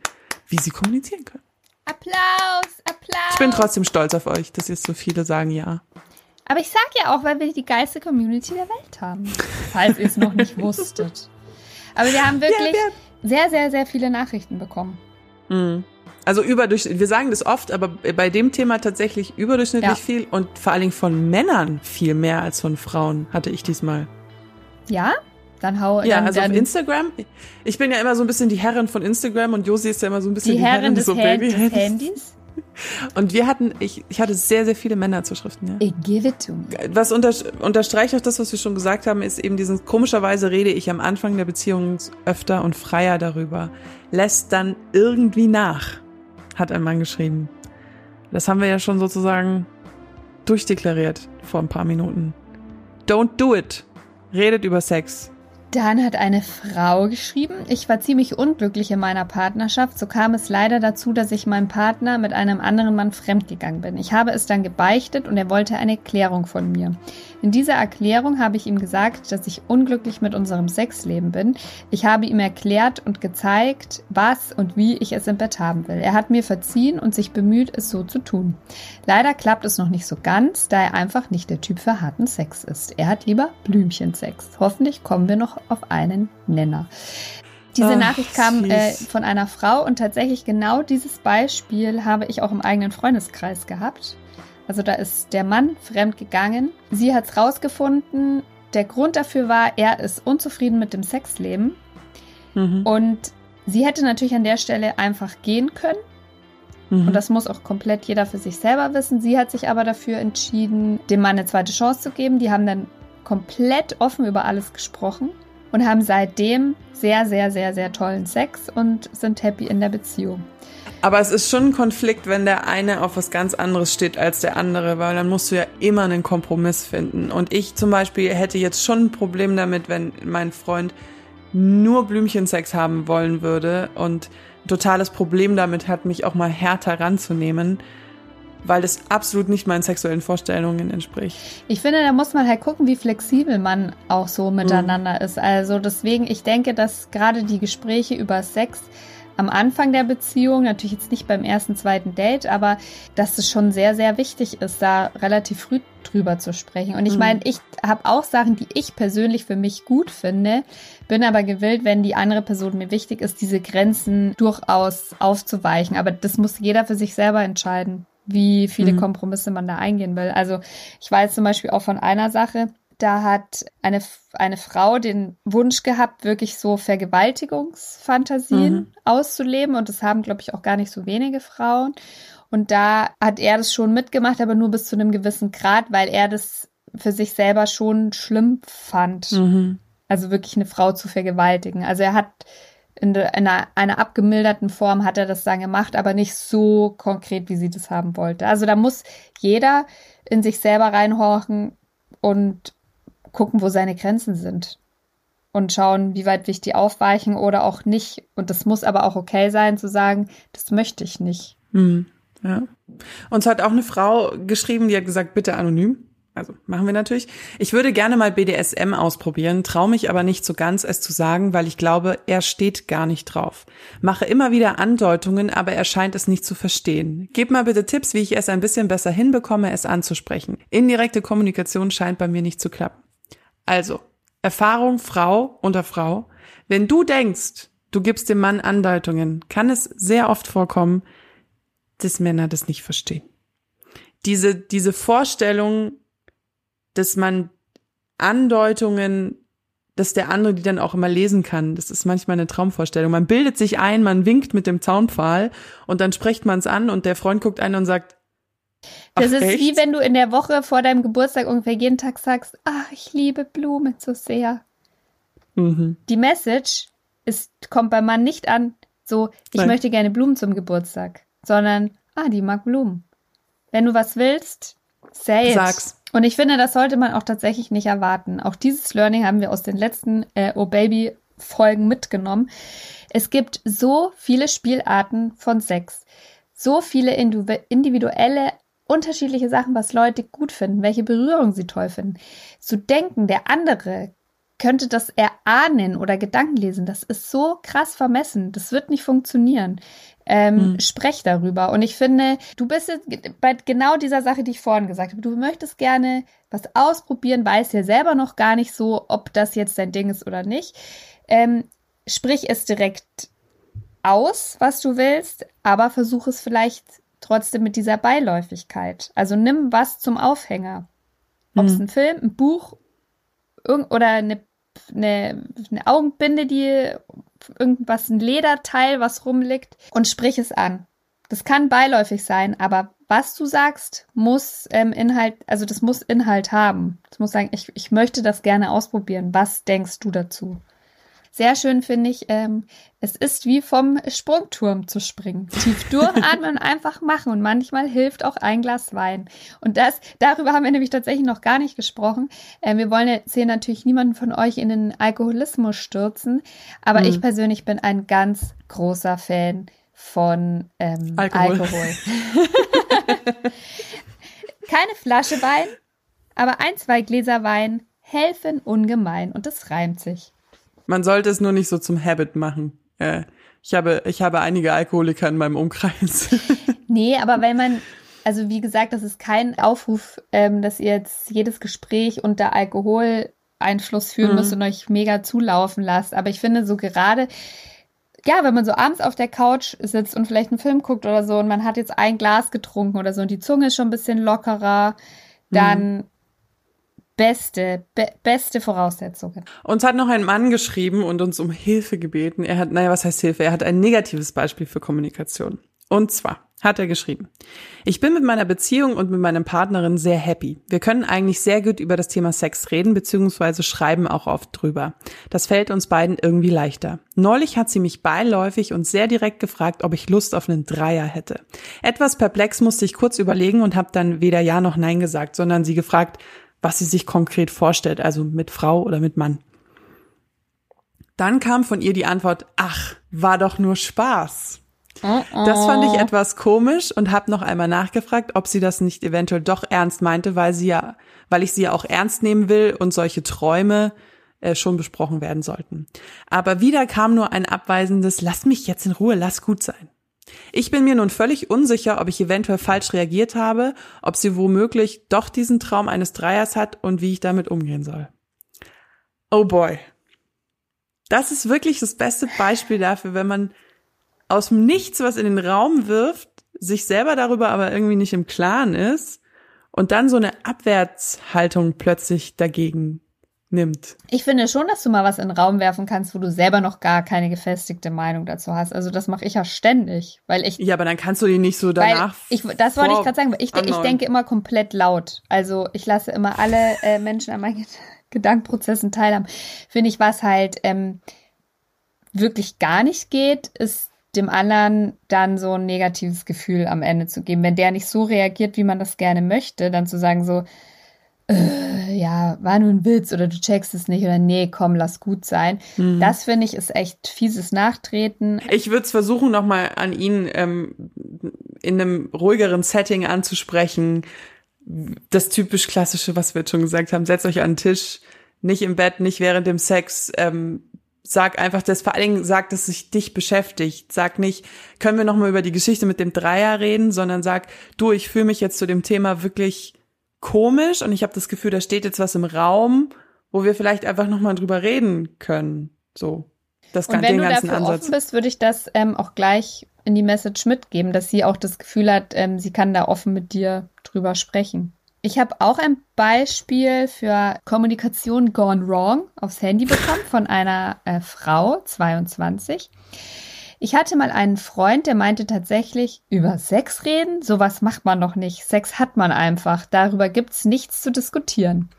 wie sie kommunizieren können. Applaus, Applaus. Ich bin trotzdem stolz auf euch, dass jetzt so viele sagen ja. Aber ich sag ja auch, weil wir die geilste Community der Welt haben. Falls ihr es noch nicht *laughs* wusstet. Aber wir haben wirklich wir- sehr, sehr, sehr viele Nachrichten bekommen. Mhm. Also überdurchschnittlich, wir sagen das oft, aber bei dem Thema tatsächlich überdurchschnittlich Ja. viel und vor allen Dingen von Männern viel mehr als von Frauen hatte ich diesmal. Ja? Dann hau Ja, dann, also dann auf Instagram. Ich bin ja immer so ein bisschen die Herrin von Instagram und Josi ist ja immer so ein bisschen die Herrin des, so Hand, des Baby. Handys. *laughs* Und wir hatten, ich, ich hatte sehr, sehr viele Männerzuschriften, ja. I give it to me. Was unter, unterstreicht auch das, was wir schon gesagt haben, ist eben diesen, komischerweise rede ich am Anfang der Beziehung öfter und freier darüber. Lässt dann irgendwie nach, hat ein Mann geschrieben. Das haben wir ja schon sozusagen durchdeklariert vor ein paar Minuten. Don't do it. Redet über Sex. Dann hat eine Frau geschrieben, ich war ziemlich unglücklich in meiner Partnerschaft. So kam es leider dazu, dass ich meinem Partner mit einem anderen Mann fremdgegangen bin. Ich habe es dann gebeichtet und er wollte eine Erklärung von mir. In dieser Erklärung habe ich ihm gesagt, dass ich unglücklich mit unserem Sexleben bin. Ich habe ihm erklärt und gezeigt, was und wie ich es im Bett haben will. Er hat mir verziehen und sich bemüht, es so zu tun. Leider klappt es noch nicht so ganz, da er einfach nicht der Typ für harten Sex ist. Er hat lieber Blümchensex. Hoffentlich kommen wir noch auf einen Nenner. Diese Ach, Nachricht kam äh, von einer Frau und tatsächlich genau dieses Beispiel habe ich auch im eigenen Freundeskreis gehabt. Also da ist der Mann fremd gegangen. Sie hat es rausgefunden. Der Grund dafür war, er ist unzufrieden mit dem Sexleben Mhm. und sie hätte natürlich an der Stelle einfach gehen können. Mhm. Und das muss auch komplett jeder für sich selber wissen. Sie hat sich aber dafür entschieden, dem Mann eine zweite Chance zu geben. Die haben dann komplett offen über alles gesprochen und haben seitdem sehr, sehr, sehr, sehr tollen Sex und sind happy in der Beziehung. Aber es ist schon ein Konflikt, wenn der eine auf was ganz anderes steht als der andere, weil dann musst du ja immer einen Kompromiss finden. Und ich zum Beispiel hätte jetzt schon ein Problem damit, wenn mein Freund nur Blümchensex haben wollen würde und ein totales Problem damit hat, mich auch mal härter ranzunehmen, weil das absolut nicht meinen sexuellen Vorstellungen entspricht. Ich finde, da muss man halt gucken, wie flexibel man auch so miteinander ist. Also deswegen, ich denke, dass gerade die Gespräche über Sex am Anfang der Beziehung, natürlich jetzt nicht beim ersten, zweiten Date, aber dass es schon sehr, sehr wichtig ist, da relativ früh drüber zu sprechen. Und ich Mhm. meine, ich habe auch Sachen, die ich persönlich für mich gut finde, bin aber gewillt, wenn die andere Person mir wichtig ist, diese Grenzen durchaus aufzuweichen. Aber das muss jeder für sich selber entscheiden, wie viele Mhm. Kompromisse man da eingehen will. Also ich weiß zum Beispiel auch von einer Sache, da hat eine, eine Frau den Wunsch gehabt, wirklich so Vergewaltigungsfantasien Mhm. auszuleben. Und das haben, glaube ich, auch gar nicht so wenige Frauen. Und da hat er das schon mitgemacht, aber nur bis zu einem gewissen Grad, weil er das für sich selber schon schlimm fand. Mhm. Also wirklich eine Frau zu vergewaltigen. Also er hat in, de, in einer, einer abgemilderten Form hat er das dann gemacht, aber nicht so konkret, wie sie das haben wollte. Also da muss jeder in sich selber reinhorchen und gucken, wo seine Grenzen sind. Und schauen, wie weit will ich die aufweichen oder auch nicht. Und das muss aber auch okay sein, zu sagen, das möchte ich nicht. Hm, ja. Uns hat auch eine Frau geschrieben, die hat gesagt, bitte anonym. Also machen wir natürlich. Ich würde gerne mal BDSM ausprobieren, traue mich aber nicht so ganz, es zu sagen, weil ich glaube, er steht gar nicht drauf. Mache immer wieder Andeutungen, aber er scheint es nicht zu verstehen. Gib mal bitte Tipps, wie ich es ein bisschen besser hinbekomme, es anzusprechen. Indirekte Kommunikation scheint bei mir nicht zu klappen. Also, Erfahrung Frau unter Frau. Wenn du denkst, du gibst dem Mann Andeutungen, kann es sehr oft vorkommen, dass Männer das nicht verstehen. Diese, diese Vorstellung, dass man Andeutungen, dass der andere die dann auch immer lesen kann, das ist manchmal eine Traumvorstellung. Man bildet sich ein, man winkt mit dem Zaunpfahl und dann spricht man es an und der Freund guckt ein und sagt, das ist echt? wie wenn du in der Woche vor deinem Geburtstag ungefähr jeden Tag sagst, ach, ich liebe Blumen so sehr. Mhm. Die Message ist, kommt beim Mann nicht an, so, ich Nein. möchte gerne Blumen zum Geburtstag, sondern, ah, die mag Blumen. Wenn du was willst, say it. Sag's. Und ich finde, das sollte man auch tatsächlich nicht erwarten. Auch dieses Learning haben wir aus den letzten äh, Oh Baby Folgen mitgenommen. Es gibt so viele Spielarten von Sex, so viele individuelle unterschiedliche Sachen, was Leute gut finden, welche Berührung sie toll finden. Zu denken, der andere könnte das erahnen oder Gedanken lesen, das ist so krass vermessen. Das wird nicht funktionieren. Ähm, mhm. Sprech darüber. Und ich finde, du bist jetzt bei genau dieser Sache, die ich vorhin gesagt habe. Du möchtest gerne was ausprobieren, weißt ja selber noch gar nicht so, ob das jetzt dein Ding ist oder nicht. Ähm, sprich es direkt aus, was du willst, aber versuch es vielleicht trotzdem mit dieser Beiläufigkeit. Also nimm was zum Aufhänger. Ob es mhm. ein Film, ein Buch oder eine, eine, eine Augenbinde, die irgendwas, ein Lederteil, was rumliegt und sprich es an. Das kann beiläufig sein, aber was du sagst, muss ähm, Inhalt, also das muss Inhalt haben. Das muss sagen, ich, ich möchte das gerne ausprobieren. Was denkst du dazu? Sehr schön finde ich, ähm, es ist wie vom Sprungturm zu springen. Tief durchatmen und einfach machen. Und manchmal hilft auch ein Glas Wein. Und das, darüber haben wir nämlich tatsächlich noch gar nicht gesprochen. Ähm, wir wollen jetzt hier natürlich niemanden von euch in den Alkoholismus stürzen. Aber mhm. ich persönlich bin ein ganz großer Fan von ähm, Alkohol. Alkohol. *laughs* Keine Flasche Wein, aber ein, zwei Gläser Wein helfen ungemein und es reimt sich. Man sollte es nur nicht so zum Habit machen. Äh, ich habe, ich habe einige Alkoholiker in meinem Umkreis. *laughs* nee, aber wenn man, also wie gesagt, das ist kein Aufruf, ähm, dass ihr jetzt jedes Gespräch unter Alkoholeinfluss führen mhm. müsst und euch mega zulaufen lasst. Aber ich finde so gerade, ja, wenn man so abends auf der Couch sitzt und vielleicht einen Film guckt oder so und man hat jetzt ein Glas getrunken oder so und die Zunge ist schon ein bisschen lockerer, dann mhm beste, be beste Voraussetzungen. Uns hat noch ein Mann geschrieben und uns um Hilfe gebeten. Er hat, naja, was heißt Hilfe? Er hat ein negatives Beispiel für Kommunikation. Und zwar hat er geschrieben, ich bin mit meiner Beziehung und mit meinem Partnerin sehr happy. Wir können eigentlich sehr gut über das Thema Sex reden, beziehungsweise schreiben auch oft drüber. Das fällt uns beiden irgendwie leichter. Neulich hat sie mich beiläufig und sehr direkt gefragt, ob ich Lust auf einen Dreier hätte. Etwas perplex musste ich kurz überlegen und habe dann weder Ja noch Nein gesagt, sondern sie gefragt, was sie sich konkret vorstellt, also mit Frau oder mit Mann. Dann kam von ihr die Antwort, ach, war doch nur Spaß. Oh oh. Das fand ich etwas komisch und habe noch einmal nachgefragt, ob sie das nicht eventuell doch ernst meinte, weil sie ja, weil ich sie ja auch ernst nehmen will und solche Träume äh, schon besprochen werden sollten. Aber wieder kam nur ein abweisendes, lass mich jetzt in Ruhe, lass gut sein. Ich bin mir nun völlig unsicher, ob ich eventuell falsch reagiert habe, ob sie womöglich doch diesen Traum eines Dreiers hat und wie ich damit umgehen soll. Oh boy. Das ist wirklich das beste Beispiel dafür, wenn man aus dem Nichts was in den Raum wirft, sich selber darüber aber irgendwie nicht im Klaren ist und dann so eine Abwärtshaltung plötzlich dagegen nimmt. Ich finde schon, dass du mal was in den Raum werfen kannst, wo du selber noch gar keine gefestigte Meinung dazu hast. Also das mache ich ja ständig, weil ich. Ja, aber dann kannst du die nicht so danach. Ich, das wollte ich gerade sagen. Ich, ich denke immer komplett laut. Also ich lasse immer alle äh, Menschen an meinen *laughs* Gedankenprozessen teilhaben. Finde ich, was halt ähm, wirklich gar nicht geht, ist dem anderen dann so ein negatives Gefühl am Ende zu geben. Wenn der nicht so reagiert, wie man das gerne möchte, dann zu sagen so, äh, ja, war nur ein Witz oder du checkst es nicht oder nee, komm, lass gut sein. Mhm. Das finde ich ist echt fieses Nachtreten. Ich würde es versuchen, nochmal an ihn ähm, in einem ruhigeren Setting anzusprechen. Das typisch klassische, was wir jetzt schon gesagt haben, setzt euch an den Tisch, nicht im Bett, nicht während dem Sex. Ähm, sag einfach das, vor allen Dingen sag, dass sich dich beschäftigt. Sag nicht, können wir nochmal über die Geschichte mit dem Dreier reden, sondern sag, du, ich fühle mich jetzt zu dem Thema wirklich komisch und ich habe das Gefühl, da steht jetzt was im Raum, wo wir vielleicht einfach noch mal drüber reden können. So, das und wenn du dafür Ansatz. offen bist, würde ich das ähm, auch gleich in die Message mitgeben, dass sie auch das Gefühl hat, ähm, sie kann da offen mit dir drüber sprechen. Ich habe auch ein Beispiel für Kommunikation gone wrong aufs Handy bekommen von einer äh, Frau, 22. Ich hatte mal einen Freund, der meinte tatsächlich, über Sex reden? Sowas macht man noch nicht. Sex hat man einfach. Darüber gibt's nichts zu diskutieren.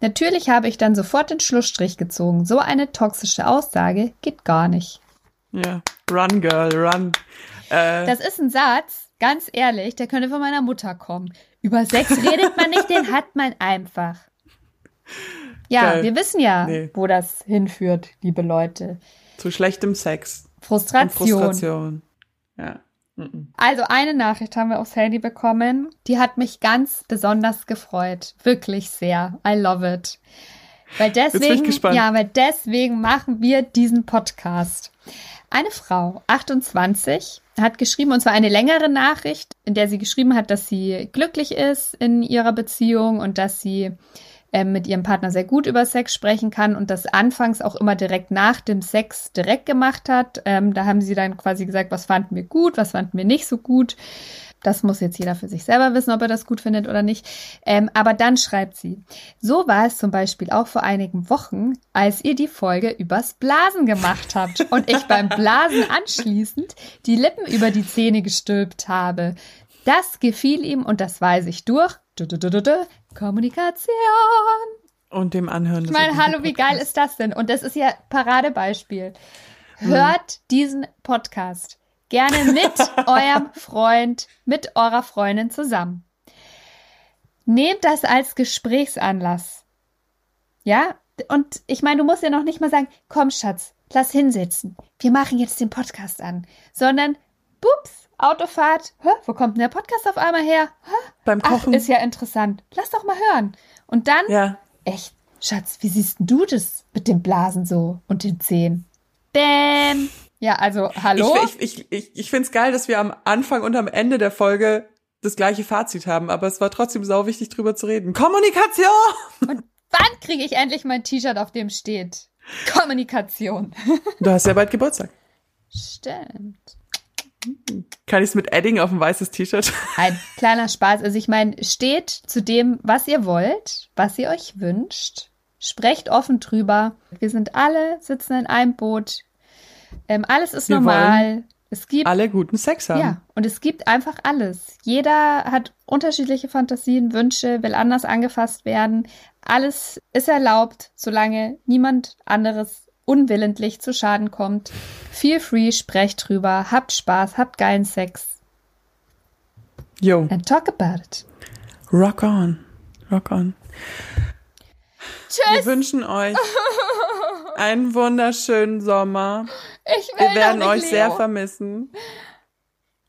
Natürlich habe ich dann sofort den Schlussstrich gezogen. So eine toxische Aussage geht gar nicht. Ja, run, girl, run. Äh, das ist ein Satz, ganz ehrlich, der könnte von meiner Mutter kommen. Über Sex *laughs* redet man nicht, den hat man einfach. Ja, Geil. wir wissen ja, nee. wo das hinführt, liebe Leute. Zu schlechtem Sex. Frustration. Und Frustration. Ja. Also eine Nachricht haben wir aufs Handy bekommen. Die hat mich ganz besonders gefreut. Wirklich sehr. I love it. Weil deswegen, ja, weil deswegen machen wir diesen Podcast. Eine Frau, 28, hat geschrieben, und zwar eine längere Nachricht, in der sie geschrieben hat, dass sie glücklich ist in ihrer Beziehung und dass sie ähm, mit ihrem Partner sehr gut über Sex sprechen kann und das anfangs auch immer direkt nach dem Sex direkt gemacht hat. Ähm, da haben sie dann quasi gesagt, was fanden wir gut, was fanden wir nicht so gut. Das muss jetzt jeder für sich selber wissen, ob er das gut findet oder nicht. Ähm, aber dann schreibt sie, so war es zum Beispiel auch vor einigen Wochen, als ihr die Folge übers Blasen gemacht habt und ich beim Blasen anschließend die Lippen über die Zähne gestülpt habe. Das gefiel ihm und das weiß ich durch Kommunikation. Und dem Anhören. Ich meine, hallo, wie geil ist das denn? Und das ist ja Paradebeispiel. Hört hm. diesen Podcast gerne mit *laughs* eurem Freund, mit eurer Freundin zusammen. Nehmt das als Gesprächsanlass. Ja? Und ich meine, du musst ja noch nicht mal sagen, komm, Schatz, lass hinsetzen. Wir machen jetzt den Podcast an. Sondern, bups, Autofahrt, Hä, wo kommt denn der Podcast auf einmal her? Hä? Beim Kochen. Ach, ist ja interessant. Lass doch mal hören. Und dann, ja. echt, Schatz, wie siehst du das mit dem Blasen so und den Zehen? Bäm. Ja, also, hallo? Ich, ich, ich, ich finde es geil, dass wir am Anfang und am Ende der Folge das gleiche Fazit haben, aber es war trotzdem sau wichtig, drüber zu reden. Kommunikation! Und wann kriege ich endlich mein T-Shirt, auf dem steht? Kommunikation. Du hast ja bald Geburtstag. Stimmt. Kann ich es mit Edding auf ein weißes T-Shirt? *laughs* Ein kleiner Spaß. Also ich meine, steht zu dem, was ihr wollt, was ihr euch wünscht. Sprecht offen drüber. Wir sind alle, sitzen in einem Boot. Ähm, alles ist Wir normal. Es gibt alle guten Sex haben. Ja, und es gibt einfach alles. Jeder hat unterschiedliche Fantasien, Wünsche, will anders angefasst werden. Alles ist erlaubt, solange niemand anderes unwillentlich zu Schaden kommt. Feel free, sprecht drüber, habt Spaß, habt geilen Sex. Yo. And talk about it. Rock on. Rock on. Tschüss. Wir wünschen euch einen wunderschönen Sommer. Ich will Wir werden euch Leo. sehr vermissen.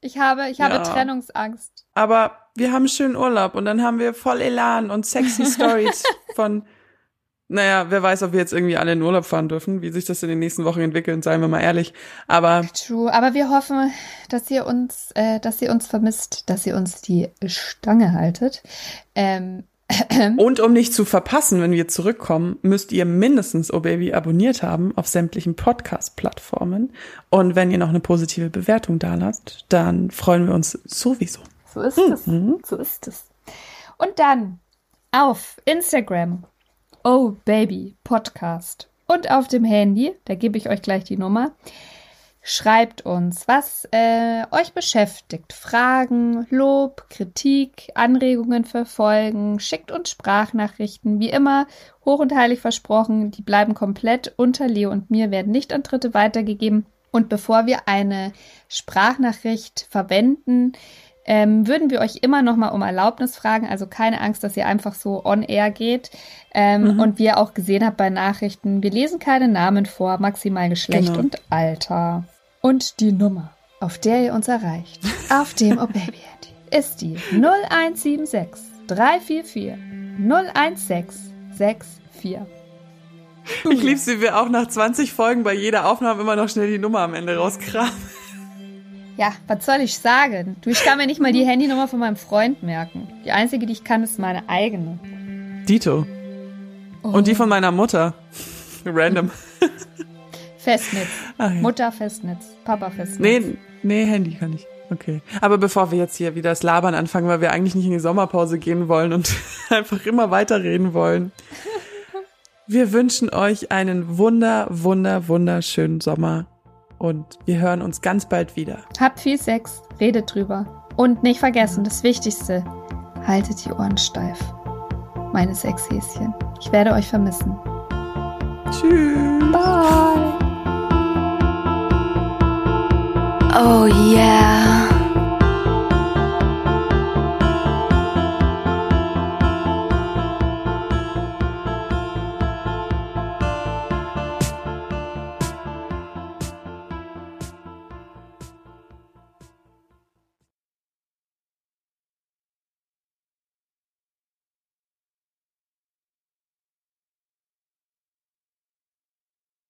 Ich habe, ich habe ja. Trennungsangst. Aber wir haben schönen Urlaub und dann haben wir voll Elan und sexy *laughs* Stories von naja, wer weiß, ob wir jetzt irgendwie alle in Urlaub fahren dürfen, wie sich das in den nächsten Wochen entwickelt, seien wir mal ehrlich. Aber True, aber wir hoffen, dass ihr uns, äh, dass ihr uns vermisst, dass ihr uns die Stange haltet. Ähm, *clears throat* und um nicht zu verpassen, wenn wir zurückkommen, müsst ihr mindestens Oh Baby abonniert haben auf sämtlichen Podcast-Plattformen. Und wenn ihr noch eine positive Bewertung da lasst, dann freuen wir uns sowieso. So ist es. Mhm. So ist es. Und dann auf Instagram Oh Baby Podcast. Und auf dem Handy, da gebe ich euch gleich die Nummer, schreibt uns, was äh, euch beschäftigt. Fragen, Lob, Kritik, Anregungen für Folgen. Schickt uns Sprachnachrichten. Wie immer, hoch und heilig versprochen, die bleiben komplett unter Leo und mir, werden nicht an Dritte weitergegeben. Und bevor wir eine Sprachnachricht verwenden, ähm, würden wir euch immer noch mal um Erlaubnis fragen. Also keine Angst, dass ihr einfach so on air geht. Ähm, mhm. Und wie ihr auch gesehen habt bei Nachrichten, wir lesen keine Namen vor, maximal Geschlecht genau. und Alter. Und die Nummer, auf der ihr uns erreicht, auf dem Oh Baby Handy, ist die 0176 344 01664. Ich liebe sie, wir auch nach 20 Folgen bei jeder Aufnahme immer noch schnell die Nummer am Ende rauskramen. Ja, was soll ich sagen? Du, ich kann mir nicht mal die Handynummer von meinem Freund merken. Die einzige, die ich kann, ist meine eigene. Dito. Oh. Und die von meiner Mutter. *laughs* Random. Festnetz. Ach, ja. Mutter Festnetz. Papa Festnetz. Nee, Nee, Handy kann ich. Okay. Aber bevor wir jetzt hier wieder das Labern anfangen, weil wir eigentlich nicht in die Sommerpause gehen wollen und *laughs* einfach immer weiterreden wollen. Wir wünschen euch einen wunder, wunder, wunderschönen Sommer und wir hören uns ganz bald wieder. Habt viel Sex, redet drüber. Und nicht vergessen, das Wichtigste, haltet die Ohren steif. Meine Sexhäschen. Ich werde euch vermissen. Tschüss. Bye. Oh yeah.